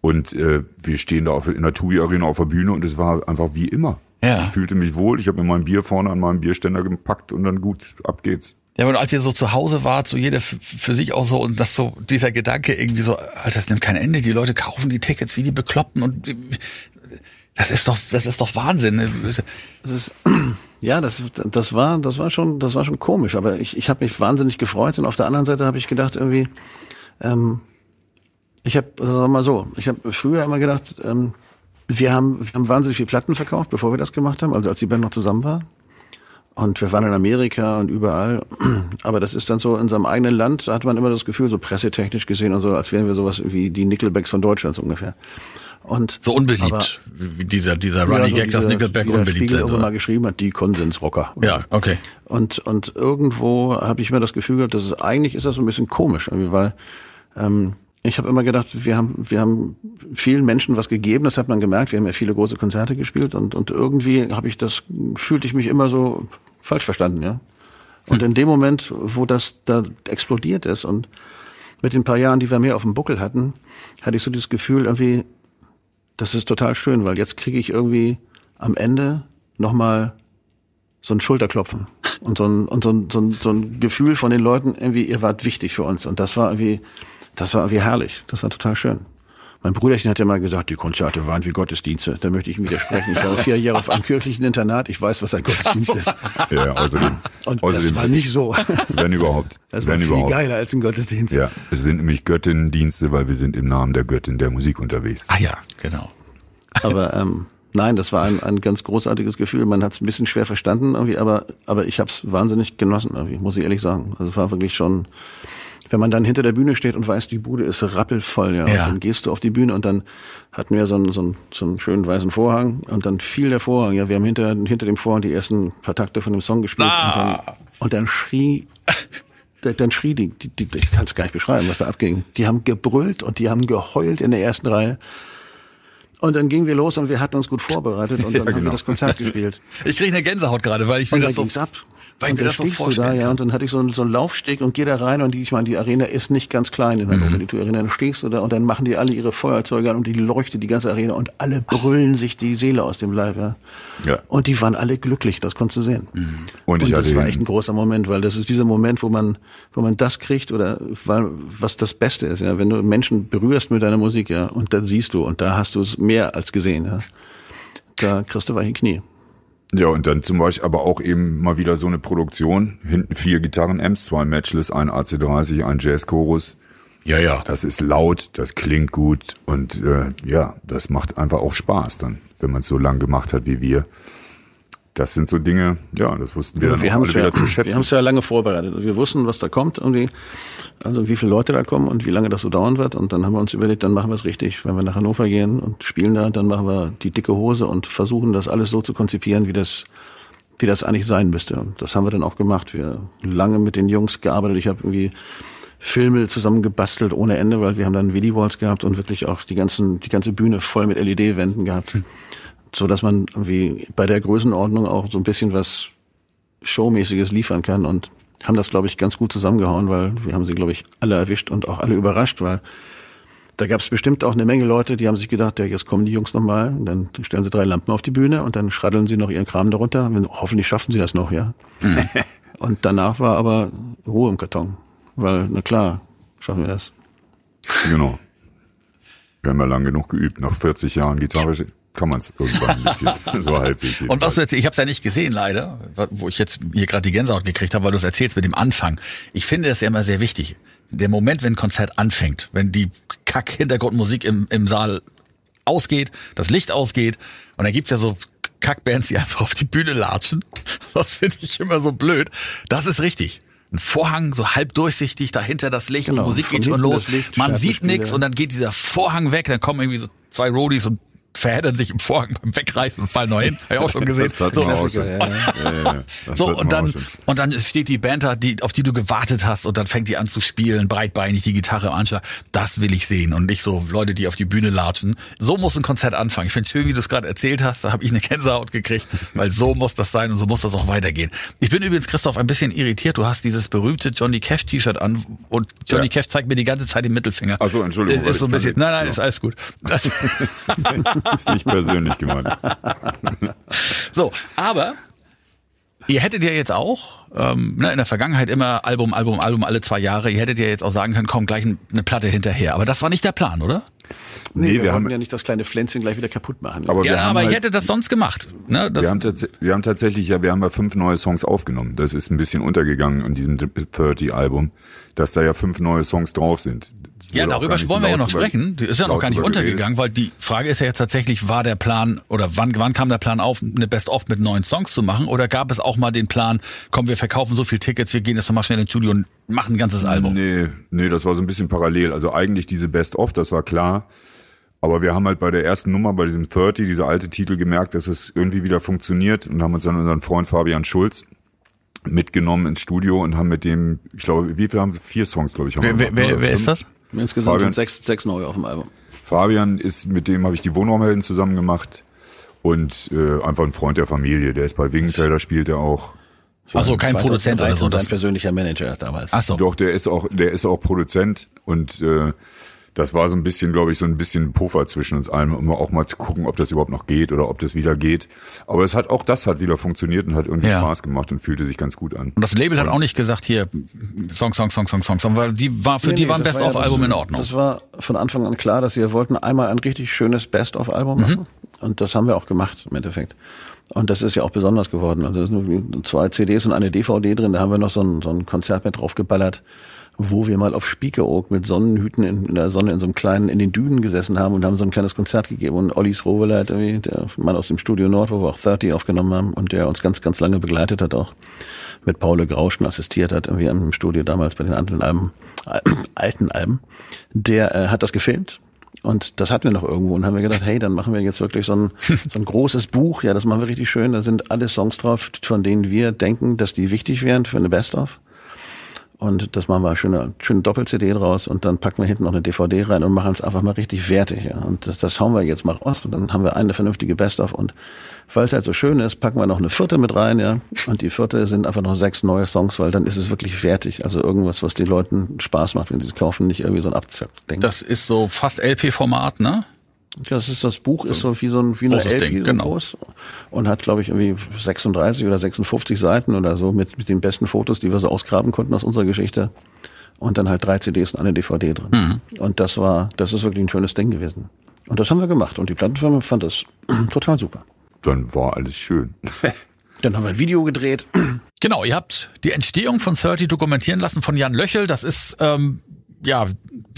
Und äh, wir stehen da auf, in der TUI Arena auf der Bühne und es war einfach wie immer. Ja. Ich fühlte mich wohl, ich habe mir mein Bier vorne an meinem Bierständer gepackt und dann gut, ab geht's. Ja, aber als ihr so zu Hause wart, so jeder für, sich auch so und das so, dieser Gedanke irgendwie so, Alter, das nimmt kein Ende, die Leute kaufen die Tickets wie die Bekloppten und das ist doch, das ist doch Wahnsinn. Das ist, <clears throat> ja, das, das war, das war schon, das war schon komisch, aber ich, ich habe mich wahnsinnig gefreut und auf der anderen Seite habe ich gedacht irgendwie, ähm, ich habe, also wir mal so, ich habe früher immer gedacht, ähm, wir haben, wir haben wahnsinnig viel Platten verkauft, bevor wir das gemacht haben, also als die Band noch zusammen war. Und wir waren in Amerika und überall. Aber das ist dann so in unserem eigenen Land, da hat man immer das Gefühl, so pressetechnisch gesehen und so, als wären wir sowas wie die Nickelbacks von Deutschland so ungefähr. Und, so unbeliebt, aber, wie dieser, dieser Running ja, so Gag, dass Nickelback unbeliebt Spiegel sind. mal geschrieben hat, die Konsensrocker. Ja, okay. Und, und irgendwo habe ich mir das Gefühl gehabt, dass es eigentlich ist das so ein bisschen komisch, irgendwie, weil ähm, ich habe immer gedacht, wir haben, wir haben vielen Menschen was gegeben, das hat man gemerkt, wir haben ja viele große Konzerte gespielt und, und irgendwie habe ich das, fühlte ich mich immer so falsch verstanden, ja. Und in dem Moment, wo das da explodiert ist und mit den paar Jahren, die wir mehr auf dem Buckel hatten, hatte ich so dieses Gefühl irgendwie, das ist total schön, weil jetzt kriege ich irgendwie am Ende nochmal so ein Schulterklopfen und so ein, und so ein, so ein, so ein Gefühl von den Leuten, irgendwie, ihr wart wichtig für uns. Und das war irgendwie, das war irgendwie herrlich. Das war total schön. Mein Brüderchen hat ja mal gesagt, die Konzerte waren wie Gottesdienste. Da möchte ich ihm widersprechen. Ich war vier Jahre auf einem kirchlichen Internat. Ich weiß, was ein Gottesdienst ist. Ja, außerdem. Und außerdem, das war nicht so. Wenn überhaupt. Das war wenn viel überhaupt. geiler als ein Gottesdienst. Ja, es sind nämlich Göttinnendienste, weil wir sind im Namen der Göttin der Musik unterwegs. Ah ja, genau. Aber ähm, nein, das war ein, ein ganz großartiges Gefühl. Man hat es ein bisschen schwer verstanden irgendwie, aber aber ich habe es wahnsinnig genossen irgendwie, muss ich ehrlich sagen. Also es war wirklich schon wenn man dann hinter der Bühne steht und weiß, die Bude ist rappelvoll, ja, Ja. Und dann gehst du auf die Bühne und dann hatten wir so einen, so, einen, so einen schönen weißen Vorhang und dann fiel der Vorhang, ja, wir haben hinter, hinter dem Vorhang die ersten paar Takte von dem Song gespielt Ah. und, dann, und dann schrie, dann schrie die, die, die ich kann es gar nicht beschreiben, was da abging. Die haben gebrüllt und die haben geheult in der ersten Reihe. Und dann gingen wir los und wir hatten uns gut vorbereitet und <laughs> dann Ja, haben wir genau. das Konzert <laughs> gespielt. Ich kriege eine Gänsehaut gerade, weil ich will Und das so, ab. Weil ich und mir dann das so du da, vorstellen ja, und dann hatte ich so einen, so einen Laufsteg und gehe da rein und die, ich meine, die Arena ist nicht ganz klein in Hannover, die Arena. Dann stehst du da und dann machen die alle ihre Feuerzeuge an und die leuchtet die ganze Arena und alle brüllen sich die Seele aus dem Leib, ja. Ja. Und die waren alle glücklich, das konntest du sehen. Und ich Und hatte das war echt ein großer Moment, weil das ist dieser Moment, wo man, wo man das kriegt oder weil, was das Beste ist, ja, wenn du Menschen berührst mit deiner Musik, ja, und da siehst du und da hast du es mehr als gesehen, ja. Da kriegst du weiche Knie. Ja, und dann zum Beispiel aber auch eben mal wieder so eine Produktion. Hinten vier Gitarren-Amps, zwei Matchless, ein AC30, ein Jazz-Chorus. Ja, ja. Das ist laut, das klingt gut und äh, ja, das macht einfach auch Spaß dann, wenn man es so lang gemacht hat wie wir. Das sind so Dinge, ja, das wussten wir dann wir alle es ja, wieder zu wir schätzen. haben es ja lange vorbereitet. Wir wussten, was da kommt irgendwie, also wie viele Leute da kommen und wie lange das so dauern wird. Und dann haben wir uns überlegt, dann machen wir es richtig. Wenn wir nach Hannover gehen und spielen da, dann machen wir die dicke Hose und versuchen das alles so zu konzipieren, wie das, wie das eigentlich sein müsste. Und das haben wir dann auch gemacht. Wir lange mit den Jungs gearbeitet. Ich habe irgendwie Filme zusammengebastelt ohne Ende, weil wir haben dann Video-Walls gehabt und wirklich auch die ganzen, die ganze Bühne voll mit LED-Wänden gehabt. So dass man irgendwie bei der Größenordnung auch so ein bisschen was Showmäßiges liefern kann und haben das, glaube ich, ganz gut zusammengehauen, weil wir haben sie, glaube ich, alle erwischt und auch alle überrascht, weil da gab es bestimmt auch eine Menge Leute, die haben sich gedacht, ja, jetzt kommen die Jungs nochmal, dann stellen sie drei Lampen auf die Bühne und dann schraddeln sie noch ihren Kram darunter. Hoffentlich schaffen sie das noch, ja. <laughs> und danach war aber Ruhe im Karton, weil, na klar, schaffen wir das. Genau. Wir haben ja lang genug geübt. Nach 40 Jahren Gitarre kann man es irgendwann ein bisschen, <laughs> so halbwegs. Und was du jetzt, ich habe es ja nicht gesehen leider, wo ich jetzt hier gerade die Gänsehaut gekriegt habe, weil du es erzählst mit dem Anfang. Ich finde es ja immer sehr wichtig. Der Moment, wenn ein Konzert anfängt, wenn die Kack-Hintergrundmusik im, im Saal ausgeht, das Licht ausgeht und dann gibt's ja so Kackbands, die einfach auf die Bühne latschen. <laughs> Das finde ich immer so blöd. Das ist richtig. Ein Vorhang, so halb durchsichtig, dahinter das Licht, Genau, die Musik von geht schon los. das Licht, Man sieht nichts und dann geht dieser Vorhang weg, dann kommen irgendwie so zwei Roadies und verheddern sich im Vorhang beim Wegreißen und fallen noch hin. Hab ich auch schon <laughs> gesehen. So, ja, so und dann auch schon. und dann steht die Band da, die, auf die du gewartet hast und dann fängt die an zu spielen, breitbeinig die Gitarre im Anschlag. Das will ich sehen und nicht so Leute, die auf die Bühne latschen. So muss ein Konzert anfangen. Ich finde schön, wie du es gerade erzählt hast. Da habe ich eine Gänsehaut gekriegt, weil so muss das sein und so muss das auch weitergehen. Ich bin übrigens Christoph ein bisschen irritiert. Du hast dieses berühmte Johnny Cash T-Shirt an und Johnny Ja. Cash zeigt mir die ganze Zeit den Mittelfinger. Ach so, Entschuldigung, Ist, ist so ein bisschen. Nein, nein, ja. ist alles gut. Das, <laughs> <laughs> Ist nicht persönlich gemeint. <laughs> So, aber Ihr hättet ja jetzt auch ähm, ne, in der Vergangenheit immer Album, Album, Album alle zwei Jahre. Ihr hättet ja jetzt auch sagen können, komm, gleich eine Platte hinterher. Aber das war nicht der Plan, oder? Nee, Nee, wir, wir wollten haben- ja nicht das kleine Pflänzchen gleich wieder kaputt machen. Aber wir ja, haben aber halt- ich hätte das sonst gemacht. Ne? Das, Wir haben, wir haben tatsächlich, ja, wir haben ja fünf neue Songs aufgenommen. Das ist ein bisschen untergegangen in diesem 30-Album, dass da ja fünf neue Songs drauf sind. Ja, darüber wollen wir ja noch sprechen. Die ist ja noch gar nicht untergegangen, weil die Frage ist ja jetzt tatsächlich, war der Plan oder wann, wann kam der Plan auf, eine Best-of mit neuen Songs zu machen? Oder gab es auch mal den Plan, komm, wir verkaufen so viel Tickets, wir gehen jetzt noch mal schnell ins Studio und machen ein ganzes Album? Nee, nee, das war so ein bisschen parallel. Also eigentlich diese Best-of, das war klar. Aber wir haben halt bei der ersten Nummer, bei diesem 30, dieser alte Titel gemerkt, dass es irgendwie wieder funktioniert und haben uns dann unseren Freund Fabian Schulz mitgenommen ins Studio und haben mit dem, ich glaube, wie viel haben wir? Vier Songs, glaube ich. Haben Wer, wir wer, gemacht, wer, ist das? Insgesamt Fabian- sind sechs, sechs neue auf dem Album. Fabian ist, mit dem habe ich die Wohnraumhelden zusammen gemacht und äh, einfach ein Freund der Familie. Der ist bei Wingenfelder, spielt er auch. Achso, kein Produzent oder so. 2013 Das, Sein persönlicher Manager damals. ach so. Doch, der ist auch, der ist auch Produzent und äh, das war so ein bisschen, glaube ich, so ein bisschen Puffer zwischen uns allen, um auch mal zu gucken, ob das überhaupt noch geht oder ob das wieder geht. Aber es hat auch das hat wieder funktioniert und hat irgendwie Ja. Spaß gemacht und fühlte sich ganz gut an. Und das Label hat auch nicht gesagt, hier, Song, Song, Song, Song, Song, Song, weil die war, für Nee, die nee, war ein das ja Best-of-Album das- in Ordnung. Das war von Anfang an klar, dass wir wollten einmal ein richtig schönes Best-of-Album machen. Und das haben wir auch gemacht im Endeffekt. Und das ist ja auch besonders geworden. Also es sind nur zwei CDs und eine DVD drin. Da haben wir noch so ein, so ein Konzert mit draufgeballert, wo wir mal auf Spiekeroog mit Sonnenhüten in, in der Sonne in so einem kleinen, in den Dünen gesessen haben und haben so ein kleines Konzert gegeben. Und Ollis Roveleit, irgendwie, der Mann aus dem Studio Nord, wo wir auch 30 aufgenommen haben und der uns ganz, ganz lange begleitet hat auch mit Paul Grauschen assistiert hat, irgendwie im Studio damals bei den anderen Alben, alten Alben, der äh, hat das gefilmt. Und das hatten wir noch irgendwo und haben wir gedacht, hey, dann machen wir jetzt wirklich so ein, <laughs> so ein großes Buch. Ja, das machen wir richtig schön. Da sind alle Songs drauf, von denen wir denken, dass die wichtig wären für eine Best-of. Und das machen wir schöne, schöne Doppel-CD draus und dann packen wir hinten noch eine DVD rein und machen es einfach mal richtig wertig. Ja. Und das, das hauen wir jetzt mal raus und dann haben wir eine vernünftige Best-of. Und weil es halt so schön ist, packen wir noch eine vierte mit rein, ja. Und die vierte sind einfach noch sechs neue Songs, weil dann ist es wirklich fertig. Also irgendwas, was den Leuten Spaß macht, wenn sie es kaufen, nicht irgendwie so ein Abzack-Ding. Das ist so fast LP-Format, ne? Das ist das Buch ist so wie so ein wie eine großes Ding, so genau. groß und hat glaube ich irgendwie 36 oder 56 Seiten oder so mit mit den besten Fotos, die wir so ausgraben konnten aus unserer Geschichte und dann halt drei CDs und eine DVD drin. Mhm. Und das war das ist wirklich ein schönes Ding gewesen. Und das haben wir gemacht und die Plattenfirma fand das <clears throat> total super. Dann war alles schön. <laughs> Dann haben wir ein Video gedreht. Genau, ihr habt die Entstehung von 30 dokumentieren lassen von Jan Löchel. Das ist, ähm, ja,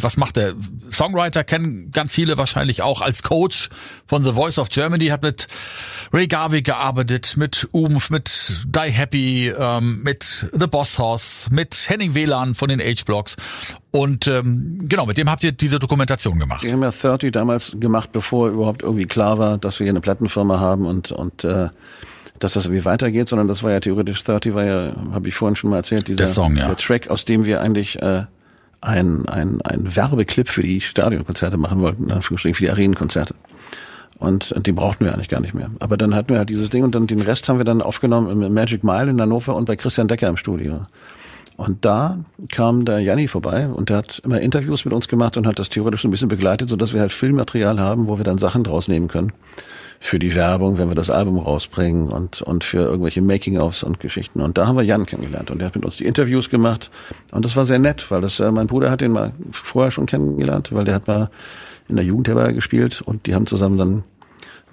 was macht der? Songwriter kennen ganz viele wahrscheinlich auch als Coach von The Voice of Germany, hat mit Ray Garvey gearbeitet, mit Umf, mit Die Happy, ähm, mit The Boss Hoss, mit Henning WLAN von den H-Blocks. Und ähm, genau, mit dem habt ihr diese Dokumentation gemacht. Wir haben ja 30 damals gemacht, bevor überhaupt irgendwie klar war, dass wir hier eine Plattenfirma haben und, und äh, dass das irgendwie weitergeht, sondern das war ja theoretisch 30 war ja, habe ich vorhin schon mal erzählt, dieser Der Song, ja. der Track, aus dem wir eigentlich äh, ein, ein, ein Werbeclip für die Stadionkonzerte machen wollten, in Anführungsstrichen für die Arenenkonzerte. Und die brauchten wir eigentlich gar nicht mehr. Aber dann hatten wir halt dieses Ding und dann den Rest haben wir dann aufgenommen im Magic Mile in Hannover und bei Christian Decker im Studio. Und da kam der Janni vorbei und der hat immer Interviews mit uns gemacht und hat das theoretisch ein bisschen begleitet, sodass wir halt Filmmaterial haben, wo wir dann Sachen draus nehmen können. Für die Werbung, wenn wir das Album rausbringen und, und für irgendwelche Making-ofs und Geschichten. Und da haben wir Jan kennengelernt und der hat mit uns die Interviews gemacht. Und das war sehr nett, weil das, äh, mein Bruder hat den mal vorher schon kennengelernt, weil der hat mal in der Jugendherberge gespielt und die haben zusammen dann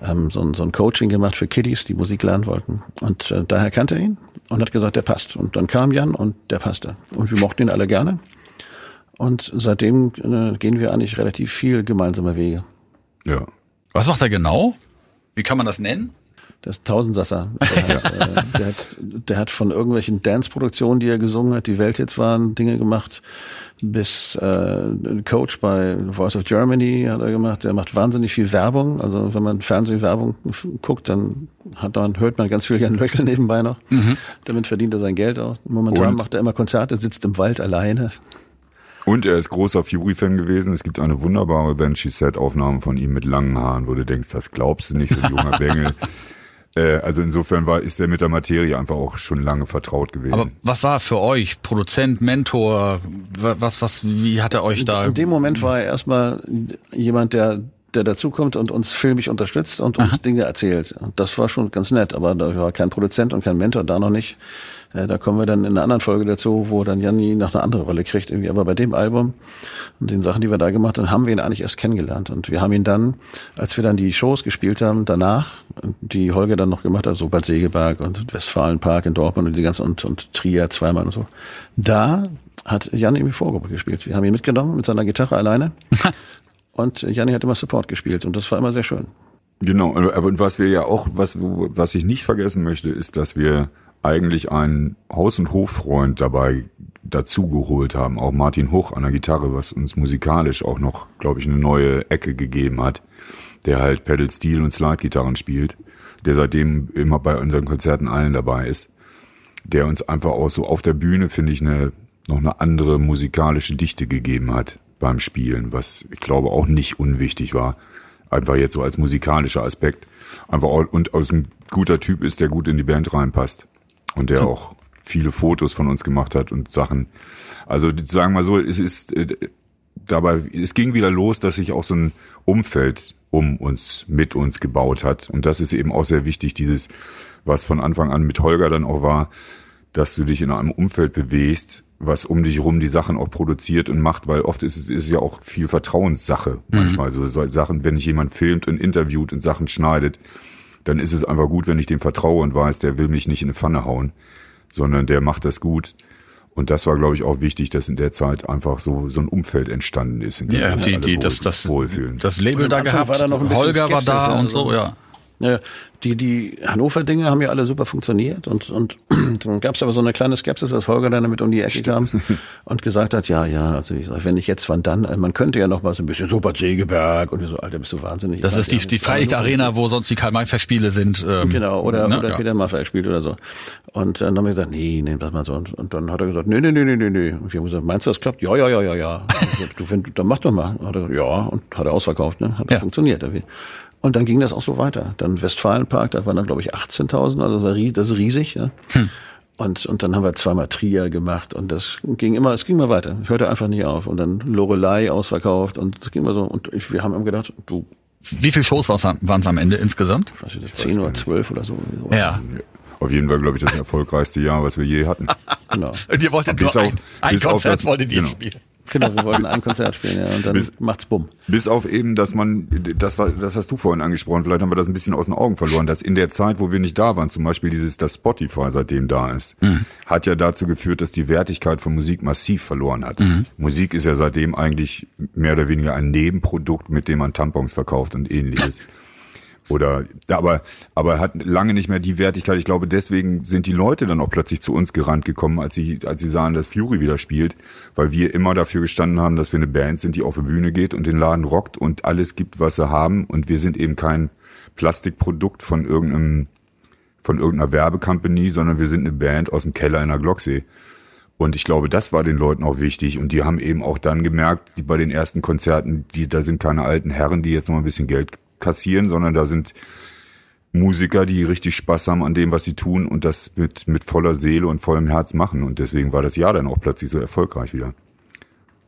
ähm, so, ein, so ein Coaching gemacht für Kiddies, die Musik lernen wollten. Und äh, daher kannte er ihn und hat gesagt, der passt. Und dann kam Jan und der passte. Und wir mochten ihn alle gerne. Und seitdem äh, gehen wir eigentlich relativ viel gemeinsame Wege. Ja. Was macht er genau? Wie kann man das nennen? Das ist Tausendsasser. Der hat, <laughs> äh, der, hat, der hat von irgendwelchen Dance-Produktionen, die er gesungen hat, die Welt jetzt waren, Dinge gemacht, bis äh, Coach bei Voice of Germany hat er gemacht. Der macht wahnsinnig viel Werbung. Also wenn man Fernsehwerbung guckt, dann hat man, hört man ganz viel Jan Löchel nebenbei noch. Damit verdient er sein Geld auch. Momentan Und? macht er immer Konzerte, sitzt im Wald alleine. Und er ist großer Fury-Fan gewesen. Es gibt eine wunderbare Then She Said-Aufnahme von ihm mit langen Haaren, wo du denkst, das glaubst du nicht, so ein junger <laughs> Bengel. Äh, also insofern war, ist er mit der Materie einfach auch schon lange vertraut gewesen. Aber was war für euch Produzent, Mentor? wa- Was, was, wie hat er euch da? In dem Moment war er erstmal jemand, der der dazukommt und uns filmisch unterstützt und uns Dinge erzählt. Und das war schon ganz nett, aber da war kein Produzent und kein Mentor, da noch nicht. Äh, da kommen wir dann in einer anderen Folge dazu, wo dann Janni noch eine andere Rolle kriegt irgendwie. Aber bei dem Album und den Sachen, die wir da gemacht haben, haben wir ihn eigentlich erst kennengelernt. Und wir haben ihn dann, als wir dann die Shows gespielt haben, danach, die Holger dann noch gemacht hat, so Bad Segeberg und Westfalenpark in Dortmund und die ganzen und, und Trier zweimal und so. Da hat Jan irgendwie Vorgruppe gespielt. Wir haben ihn mitgenommen mit seiner Gitarre alleine. <laughs> und Janni hat immer Support gespielt und das war immer sehr schön. Genau, aber und was wir ja auch, was, was ich nicht vergessen möchte, ist, dass wir eigentlich einen Haus- und Hoffreund dabei dazugeholt haben, auch Martin Hoch an der Gitarre, was uns musikalisch auch noch, glaube ich, eine neue Ecke gegeben hat, der halt Pedal Steel und Slide-Gitarren spielt, der seitdem immer bei unseren Konzerten allen dabei ist, der uns einfach auch so auf der Bühne, finde ich, eine, noch eine andere musikalische Dichte gegeben hat beim Spielen, was ich glaube auch nicht unwichtig war. Einfach jetzt so als musikalischer Aspekt. Einfach auch, und aus ein guter Typ ist, der gut in die Band reinpasst und der auch viele Fotos von uns gemacht hat und Sachen. Also sagen wir mal so, es ist äh, dabei, es ging wieder los, dass sich auch so ein Umfeld um uns, mit uns gebaut hat. Und das ist eben auch sehr wichtig, dieses, was von Anfang an mit Holger dann auch war, dass du dich in einem Umfeld bewegst, was um dich rum die Sachen auch produziert und macht, weil oft ist es ist ja auch viel Vertrauenssache. Manchmal so, so Sachen, wenn dich jemand filmt und interviewt und Sachen schneidet, dann ist es einfach gut, wenn ich dem vertraue und weiß, der will mich nicht in eine Pfanne hauen, sondern der macht das gut. Und das war, glaube ich, auch wichtig, dass in der Zeit einfach so so ein Umfeld entstanden ist, in dem Ja, sich die, alle die, wohl- das, das, wohlfühlen. das Label da gehabt, war da noch ein bisschen Holger war Skepsis, da ja, und so, ja. Die, die Hannover-Dinge haben ja alle super funktioniert und, und <clears throat> dann gab es aber so eine kleine Skepsis, als Holger dann damit um die Ecke kam und gesagt hat, ja, ja, also ich sag, wenn ich jetzt wann dann, äh, man könnte ja noch mal so ein bisschen Super Segeberg und wir so, Alter, bist du wahnsinnig. Das ist die, die Freilichtarena, wo sonst die Karl-May-Festspiele sind. Ähm, Genau, oder, ne? oder ja. Peter Maffay spielt oder so. Und dann haben wir gesagt, nee, nee, das mal so. Und, und dann hat er gesagt, nee, nee, nee, nee, nee, nee. Und wir haben gesagt, meinst du, das klappt? Ja, ja, ja, ja, ja. Und gesagt, du, wenn, dann mach doch mal. Hat er, gesagt, ja, und hat er ausverkauft, ne? Hat Ja. funktioniert. Und dann ging das auch so weiter. Dann Westfalenpark, da waren dann, glaube ich, 18.000, also das, war ries- das ist riesig, ja. Und, und dann haben wir zweimal Trier gemacht und das ging immer, es ging mal weiter. Ich hörte einfach nicht auf. Und dann Lorelei ausverkauft und es ging immer so. Und ich, wir haben immer gedacht, du, Wie viele Shows waren es am Ende insgesamt? was ist das, 10 oder 12 oder so. sowas. Ja. Auf jeden Fall, glaube ich, das <laughs> erfolgreichste Jahr, was wir je hatten. Genau. Und ihr wolltet Bis nur auf- ein, ein auf Konzert das- wolltet ihr genau. spielen. Genau, wir wollten ein Konzert spielen, ja, und dann Bis- macht's bumm. Bis auf eben, dass man, das war, das hast du vorhin angesprochen, vielleicht haben wir das ein bisschen aus den Augen verloren, dass in der Zeit, wo wir nicht da waren, zum Beispiel dieses, dass Spotify seitdem da ist, hat ja dazu geführt, dass die Wertigkeit von Musik massiv verloren hat. Musik ist ja seitdem eigentlich mehr oder weniger ein Nebenprodukt, mit dem man Tampons verkauft und ähnliches. <laughs> Oder, aber, aber hat lange nicht mehr die Wertigkeit. Ich glaube, deswegen sind die Leute dann auch plötzlich zu uns gerannt gekommen, als sie, als sie sahen, dass Fury wieder spielt, weil wir immer dafür gestanden haben, dass wir eine Band sind, die auf die Bühne geht und den Laden rockt und alles gibt, was sie haben. Und wir sind eben kein Plastikprodukt von irgendeinem, von irgendeiner Werbecompany, sondern wir sind eine Band aus dem Keller in der Glocksee. Und ich glaube, das war den Leuten auch wichtig. Und die haben eben auch dann gemerkt, die bei den ersten Konzerten, die, da sind keine alten Herren, die jetzt noch ein bisschen Geld kassieren, sondern da sind Musiker, die richtig Spaß haben an dem, was sie tun und das mit, mit voller Seele und vollem Herz machen. Und deswegen war das Jahr dann auch plötzlich so erfolgreich wieder.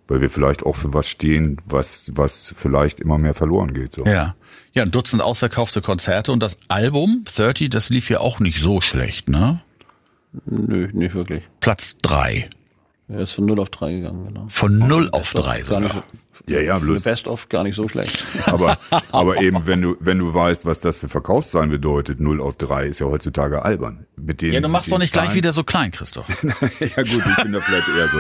Weil wir vielleicht auch für was stehen, was, was vielleicht immer mehr verloren geht. So. Ja. Ja, ein Dutzend ausverkaufte Konzerte und das Album 30, das lief ja auch nicht so schlecht, ne? Nö, nicht wirklich. Platz drei Er ist von 0 auf 3 gegangen, genau. Von 0 auf 3 Gar nicht sogar. so, Ja, ja, für bloß- Best-of gar nicht so schlecht. <laughs> Aber, <laughs> aber eben, wenn du, wenn du weißt, was das für Verkaufszahlen bedeutet, 0 auf 3 ist ja heutzutage albern. Mit denen, Ja, du machst doch nicht gleich Zahlen- wieder so klein, Christoph. <laughs> ja gut, ich bin da vielleicht eher so.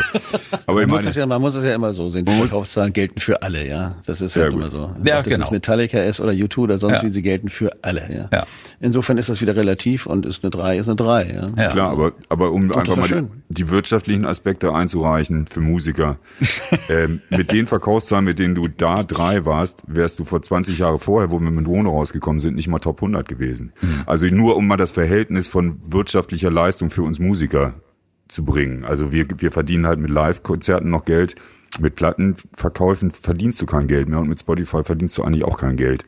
Aber ich Man muss, meine, es ja, man muss es ja immer so sehen. Die Verkaufszahlen gelten für alle, ja. Das ist Sehr halt gut. immer so. Ja, Ob das genau. jetzt Metallica ist oder U2 oder sonst Ja. wie, sie gelten für alle, ja. Ja. Insofern ist das wieder relativ und ist eine 3, ist eine 3, ja. Ja. Klar, aber, aber um das einfach mal die, die wirtschaftlichen Aspekte einzureichen für Musiker. ähm, mit den Verkaufszahlen, mit denen du da drei warst, wärst du vor 20 Jahre vorher, wo wir mit Mono rausgekommen sind, nicht mal Top 100 gewesen. Mhm. Also nur um mal das Verhältnis von wirtschaftlicher Leistung für uns Musiker zu bringen. Also wir, wir verdienen halt mit Live-Konzerten noch Geld. Mit Plattenverkäufen verdienst du kein Geld mehr und mit Spotify verdienst du eigentlich auch kein Geld.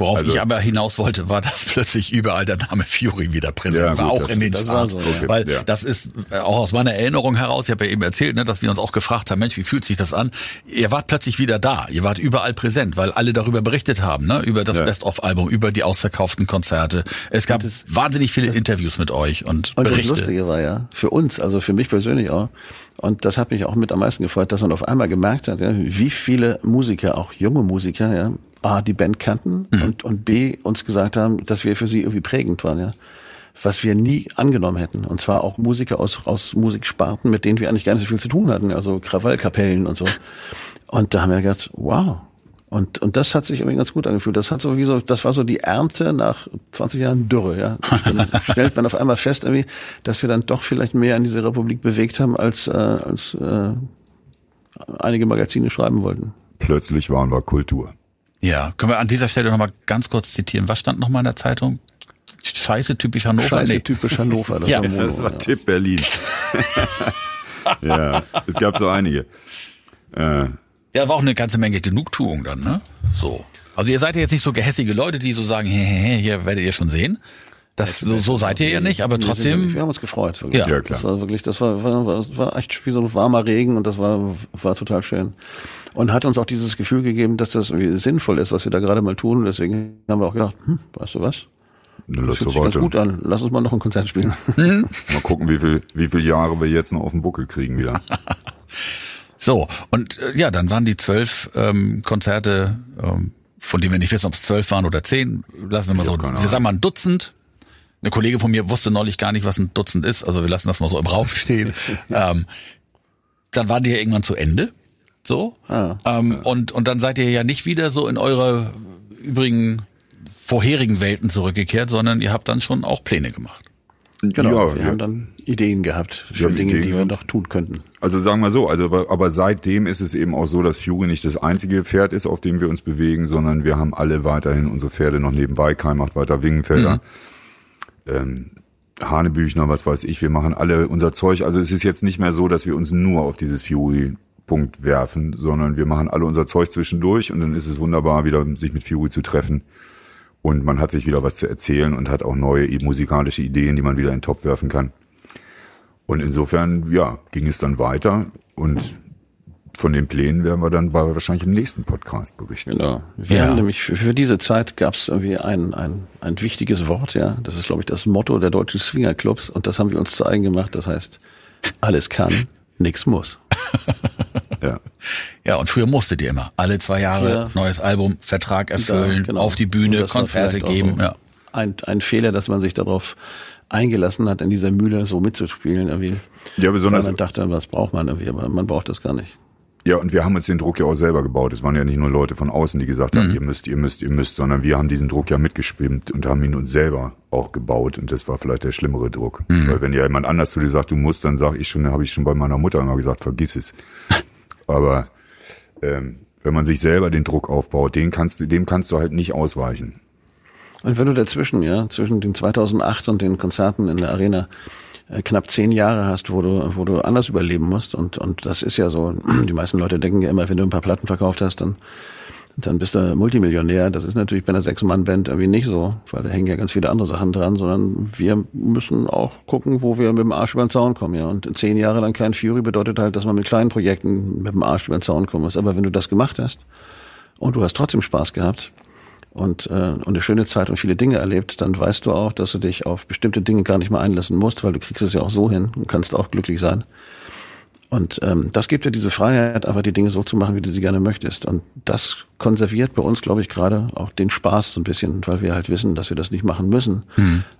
Worauf Also- ich aber hinaus wollte, war, dass plötzlich überall der Name Fury wieder präsent Ja, war, gut, auch das in den. Das Charts. so, ja. Weil Okay, ja. das ist äh, auch aus meiner Erinnerung heraus, ich habe ja eben erzählt, ne, dass wir uns auch gefragt haben, Mensch, wie fühlt sich das an? Ihr wart plötzlich wieder da, ihr wart überall präsent, weil alle darüber berichtet haben, ne, über das Ja. Best-of-Album, über die ausverkauften Konzerte. Es gab wahnsinnig viele Interviews mit euch und, Und das Berichte. Lustige war ja, für uns, also für mich persönlich auch, und das hat mich auch mit am meisten gefreut, dass man auf einmal gemerkt hat, ja, wie viele Musiker, auch junge Musiker, ja, A, die Band kannten Mhm. und, und B, uns gesagt haben, dass wir für sie irgendwie prägend waren, ja. Was wir nie angenommen hätten. Und zwar auch Musiker aus, aus Musiksparten, mit denen wir eigentlich gar nicht so viel zu tun hatten, also Krawallkapellen und so. Und da haben wir gedacht, wow. Und, und das hat sich irgendwie ganz gut angefühlt. Das hat so wie so, das war so die Ernte nach 20 Jahren Dürre, ja. <laughs> Dann stellt man auf einmal fest irgendwie, dass wir dann doch vielleicht mehr in diese Republik bewegt haben, als, äh, als äh, einige Magazine schreiben wollten. Plötzlich waren wir Kultur. Ja, können wir an dieser Stelle nochmal ganz kurz zitieren. Was stand nochmal in der Zeitung? Scheiße, typisch Hannover? Scheiße, Nee. typisch Hannover. Das <laughs> Ja, war Mono, Das war ja. Tipp Berlin. <laughs> ja, es gab so einige. Äh, Ja, war auch eine ganze Menge Genugtuung dann, ne? So. Also ihr seid ja jetzt nicht so gehässige Leute, die so sagen, hey, hey, hier werdet ihr schon sehen. Das, so, so seid ihr ja nicht, aber wir trotzdem, Wir haben uns gefreut. Wirklich. Ja. Ja, klar. Das war wirklich, das war, war, war, war echt wie so ein warmer Regen und das war, war total schön. Und hat uns auch dieses Gefühl gegeben, dass das irgendwie sinnvoll ist, was wir da gerade mal tun. Und deswegen haben wir auch gedacht, hm, weißt du was? nun Das lass fühlt sich ganz gut an. Lass uns mal noch ein Konzert spielen. Mal gucken, wie viel, wie viele Jahre wir jetzt noch auf den Buckel kriegen wieder. <laughs> so. Und äh, ja, dann waren die zwölf ähm, Konzerte, ähm, von denen wir nicht wissen, ob es zwölf waren oder zehn. Lassen wir mal Ich so, wir sagen mal ein Dutzend. Eine Kollegin von mir wusste neulich gar nicht, was ein Dutzend ist, also wir lassen das mal so im Raum stehen. <laughs> ähm, dann waren die ja irgendwann zu Ende. So. Ah. ähm, und, und dann seid ihr ja nicht wieder so in eure übrigen vorherigen Welten zurückgekehrt, sondern ihr habt dann schon auch Pläne gemacht. Genau. Ja, wir ja. haben dann Ideen gehabt für haben Dinge, Ideen die wir noch tun könnten. Also sagen wir so, also aber, aber seitdem ist es eben auch so, dass Fury nicht das einzige Pferd ist, auf dem wir uns bewegen, sondern wir haben alle weiterhin unsere Pferde noch nebenbei. Kai macht weiter Wingenfelder, ähm, Hanebüchner, was weiß ich. Wir machen alle unser Zeug. Also es ist jetzt nicht mehr so, dass wir uns nur auf dieses Fury-Punkt werfen, sondern wir machen alle unser Zeug zwischendurch und dann ist es wunderbar, wieder sich mit Fury zu treffen. Und man hat sich wieder was zu erzählen und hat auch neue musikalische Ideen, die man wieder in den Topf werfen kann. Und insofern, ja, ging es dann weiter und von den Plänen werden wir dann wahrscheinlich im nächsten Podcast berichten. Genau. Wir Ja. haben nämlich für, für diese Zeit gab es irgendwie ein, ein, ein wichtiges Wort, ja. Das ist, glaube ich, das Motto der deutschen Swingerclubs und das haben wir uns zu eigen gemacht. Das heißt, alles kann, nix muss. <laughs> Ja. Ja, und früher musstet ihr immer. Alle zwei Jahre Ja. neues Album, Vertrag erfüllen, Ja, genau. auf die Bühne, Konzerte geben. Ja. Ein, ein Fehler, dass man sich darauf eingelassen hat, in dieser Mühle so mitzuspielen. Irgendwie. Ja, Weil besonders, man dachte, was braucht man irgendwie, aber man braucht das gar nicht. ja, und wir haben uns den Druck ja auch selber gebaut. Es waren ja nicht nur Leute von außen, die gesagt haben, ihr müsst, ihr müsst, ihr müsst, sondern wir haben diesen Druck ja mitgeschwimmt und haben ihn uns selber auch gebaut. Und das war vielleicht der schlimmere Druck. Weil wenn ja jemand anders zu dir sagt, du musst, dann sag ich schon, habe ich schon bei meiner Mutter immer gesagt, vergiss es. Aber ähm, wenn man sich selber den Druck aufbaut, den kannst du, dem kannst du halt nicht ausweichen. Und wenn du dazwischen, ja, zwischen den 2008 und den Konzerten in der Arena äh, knapp zehn Jahre hast, wo du, wo du anders überleben musst und, und das ist ja so, <clears throat> die meisten Leute denken ja immer, wenn du ein paar Platten verkauft hast, dann, dann bist du Multimillionär. Das ist natürlich bei einer Sechs-Mann-Band irgendwie nicht so, weil da hängen ja ganz viele andere Sachen dran, sondern wir müssen auch gucken, wo wir mit dem Arsch über den Zaun kommen, ja. Und zehn Jahre lang kein Fury bedeutet halt, dass man mit kleinen Projekten mit dem Arsch über den Zaun kommen muss. Aber wenn du das gemacht hast und du hast trotzdem Spaß gehabt, und, äh, und eine schöne Zeit und viele Dinge erlebt, dann weißt du auch, dass du dich auf bestimmte Dinge gar nicht mehr einlassen musst, weil du kriegst es ja auch so hin und kannst auch glücklich sein. Und ähm, das gibt dir diese Freiheit, einfach die Dinge so zu machen, wie du sie gerne möchtest. Und das konserviert bei uns, glaube ich, gerade auch den Spaß so ein bisschen, weil wir halt wissen, dass wir das nicht machen müssen.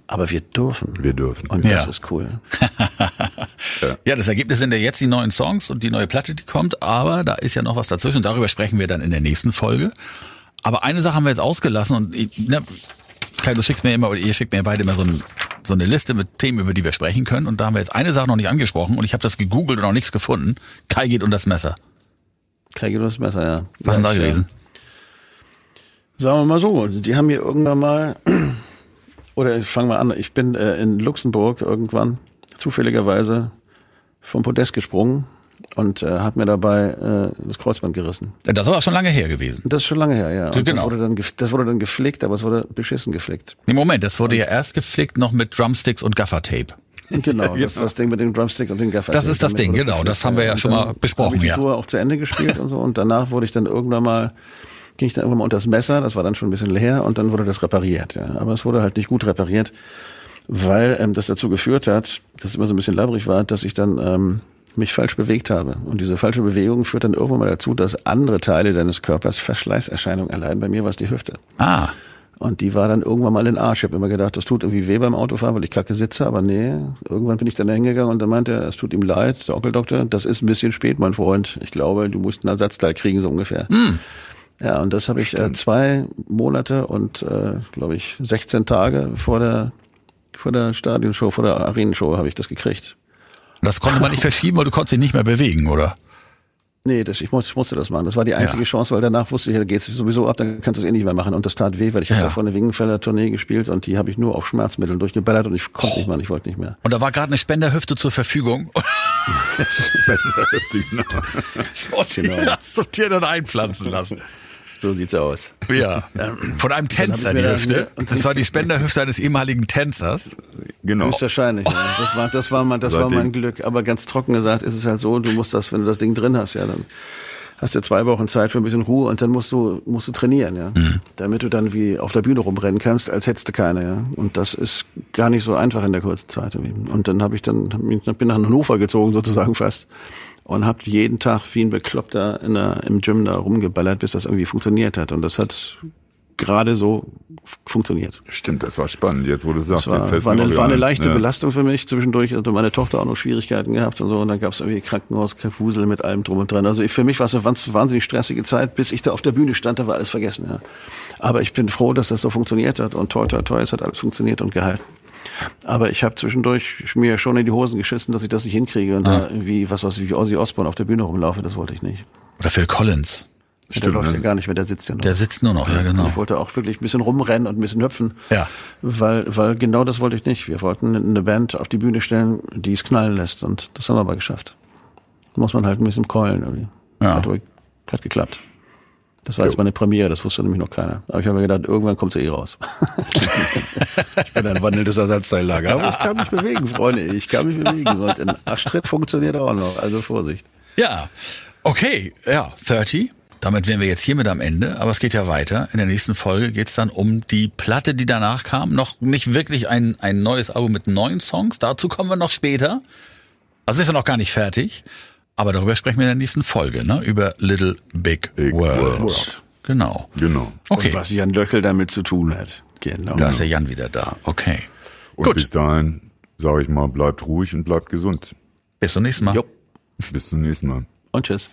Aber wir dürfen. Wir dürfen. Und das Ja. ist cool. <laughs> ja, das Ergebnis sind ja jetzt die neuen Songs und die neue Platte, die kommt, aber da ist ja noch was dazwischen. Darüber sprechen wir dann in der nächsten Folge. Aber eine Sache haben wir jetzt ausgelassen und ich, ne, Kai, du schickst mir immer, oder ihr schickt mir beide immer so, ein, so eine Liste mit Themen, über die wir sprechen können. Und da haben wir jetzt eine Sache noch nicht angesprochen und ich habe das gegoogelt und auch nichts gefunden. Kai geht und das Messer. Kriege du das Messer, ja. Was ist denn da gewesen? Sagen wir mal so, die haben mir irgendwann mal, <clears throat> oder ich fange mal an, ich bin äh, in Luxemburg irgendwann zufälligerweise vom Podest gesprungen und äh, habe mir dabei äh, das Kreuzband gerissen. Das war auch schon lange her gewesen. Das ist schon lange her, ja. Und Genau. Das wurde, dann, das wurde dann geflickt, aber es wurde beschissen geflickt. Im Moment, das wurde ja erst geflickt noch mit Drumsticks und Gaffertape. Genau, <laughs> das ist das Ding mit dem Drumstick und dem Gaffer. Das ist das Ding, genau. Das haben wir ja schon mal besprochen, Habe ich die ja. Tour auch zu Ende gespielt und so und danach wurde ich dann irgendwann mal ging ich dann irgendwann mal unter das Messer, das war dann schon ein bisschen leer und dann wurde das repariert. Ja. Aber es wurde halt nicht gut repariert, weil ähm, das dazu geführt hat, dass es immer so ein bisschen labbrig war, dass ich dann ähm, mich falsch bewegt habe. Und diese falsche Bewegung führt dann irgendwann mal dazu, dass andere Teile deines Körpers Verschleißerscheinungen erleiden. Bei mir war es die Hüfte. Ah, Und die war dann irgendwann mal in den Arsch. Ich habe immer gedacht, das tut irgendwie weh beim Autofahren, weil ich kacke sitze, aber nee. Irgendwann bin ich dann da hingegangen und dann meinte er, es tut ihm leid, der Onkeldoktor, das ist ein bisschen spät, mein Freund. Ich glaube, du musst ein Ersatzteil kriegen, so ungefähr. Ja, und das habe ich äh, zwei Monate und, äh, glaube ich, 16 Tage vor der, vor der Stadionshow, vor der Arenenshow habe ich das gekriegt. Das konnte man nicht verschieben, weil du konntest dich nicht mehr bewegen, oder? Nee, das, ich, muss, ich musste das machen. Das war die einzige Ja. Chance, weil danach wusste ich, da geht es sowieso ab, dann kannst du es eh nicht mehr machen. Und das tat weh, weil ich habe Ja. davor eine Wingenfeller-Tournee gespielt und die habe ich nur auf Schmerzmitteln durchgeballert und ich konnte nicht mehr, ich wollte nicht mehr. Und da war gerade eine Spenderhüfte zur Verfügung. <laughs> genau. Und die hast du dir dann einpflanzen lassen. So sieht's aus. Ja. Von einem Tänzer, die Hüfte. Das war die Spenderhüfte eines ehemaligen Tänzers. genau. Höchstwahrscheinlich, ja. Das war, das war mein, das war mein Glück. Aber ganz trocken gesagt ist es halt so, du musst das, wenn du das Ding drin hast, ja, dann hast du zwei Wochen Zeit für ein bisschen Ruhe und dann musst du, musst du trainieren, ja. Damit du dann wie auf der Bühne rumrennen kannst, als hättest du keine, ja. Und das ist gar nicht so einfach in der kurzen Zeit. Und dann habe ich dann, hab mich- bin nach Hannover gezogen sozusagen fast. Und habe jeden Tag wie ein Bekloppter in der, im Gym da rumgeballert, bis das irgendwie funktioniert hat. Und das hat gerade so funktioniert. Stimmt, das war spannend. Jetzt, wo du sagst, Das jetzt war, fällt's war, eine, war eine leichte ja. Belastung für mich. Zwischendurch hatte meine Tochter auch noch Schwierigkeiten gehabt und so. Und dann gab es irgendwie Krankenhaus, Wusel mit allem drum und dran. Also ich, für mich war es eine wahnsinnig stressige Zeit, bis ich da auf der Bühne stand, da war alles vergessen. Ja. Aber ich bin froh, dass das so funktioniert hat. Und toi, toi, toi, es hat alles funktioniert und gehalten. Aber ich habe zwischendurch mir schon in die Hosen geschissen, dass ich das nicht hinkriege und da irgendwie, was weiß ich, wie Ozzy Osbourne auf der Bühne rumlaufe, das wollte ich nicht. Oder Phil Collins. der läuft ne? ja gar nicht mehr, der sitzt ja noch. Der sitzt nur noch, ja genau. Ich wollte auch wirklich ein bisschen rumrennen und ein bisschen hüpfen. Ja. Weil, weil genau das wollte ich nicht. Wir wollten eine Band auf die Bühne stellen, die es knallen lässt. Und das haben wir aber geschafft. Muss man halt ein bisschen keulen irgendwie. Ja. Hat, hat geklappt. Das war jetzt meine Premiere, das wusste nämlich noch keiner. Aber ich habe mir gedacht, irgendwann kommt sie eh raus. <laughs> ich bin ein wandelndes Ersatzteillager. Aber ich kann mich bewegen, Freunde. Ich kann mich bewegen. Und ein Arschtritt funktioniert auch noch. Also Vorsicht. Ja, okay, ja, 30. Damit wären wir jetzt hiermit am Ende, aber es geht ja weiter. In der nächsten Folge geht's dann um die Platte, die danach kam. Noch nicht wirklich ein, ein neues Album mit neuen Songs. Dazu kommen wir noch später. Also ist ja noch gar nicht fertig. Aber darüber sprechen wir in der nächsten Folge, ne? Über Little Big, Big World. World. Genau. Genau. Okay. Und was Jan Löchel damit zu tun hat. Genau. Da ist der Jan wieder da. Okay. Und Gut. bis dahin, sage ich mal, bleibt ruhig und bleibt gesund. Bis zum nächsten Mal. Jo. Bis zum nächsten Mal. Und tschüss.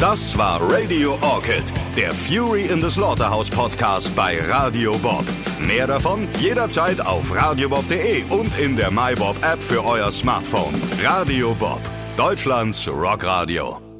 Das war Radio Orchid, der Fury in the Slaughterhouse Podcast bei Radio Bob. Mehr davon jederzeit auf radiobob.de und in der MyBob App für euer Smartphone. Radio Bob, Deutschlands Rockradio.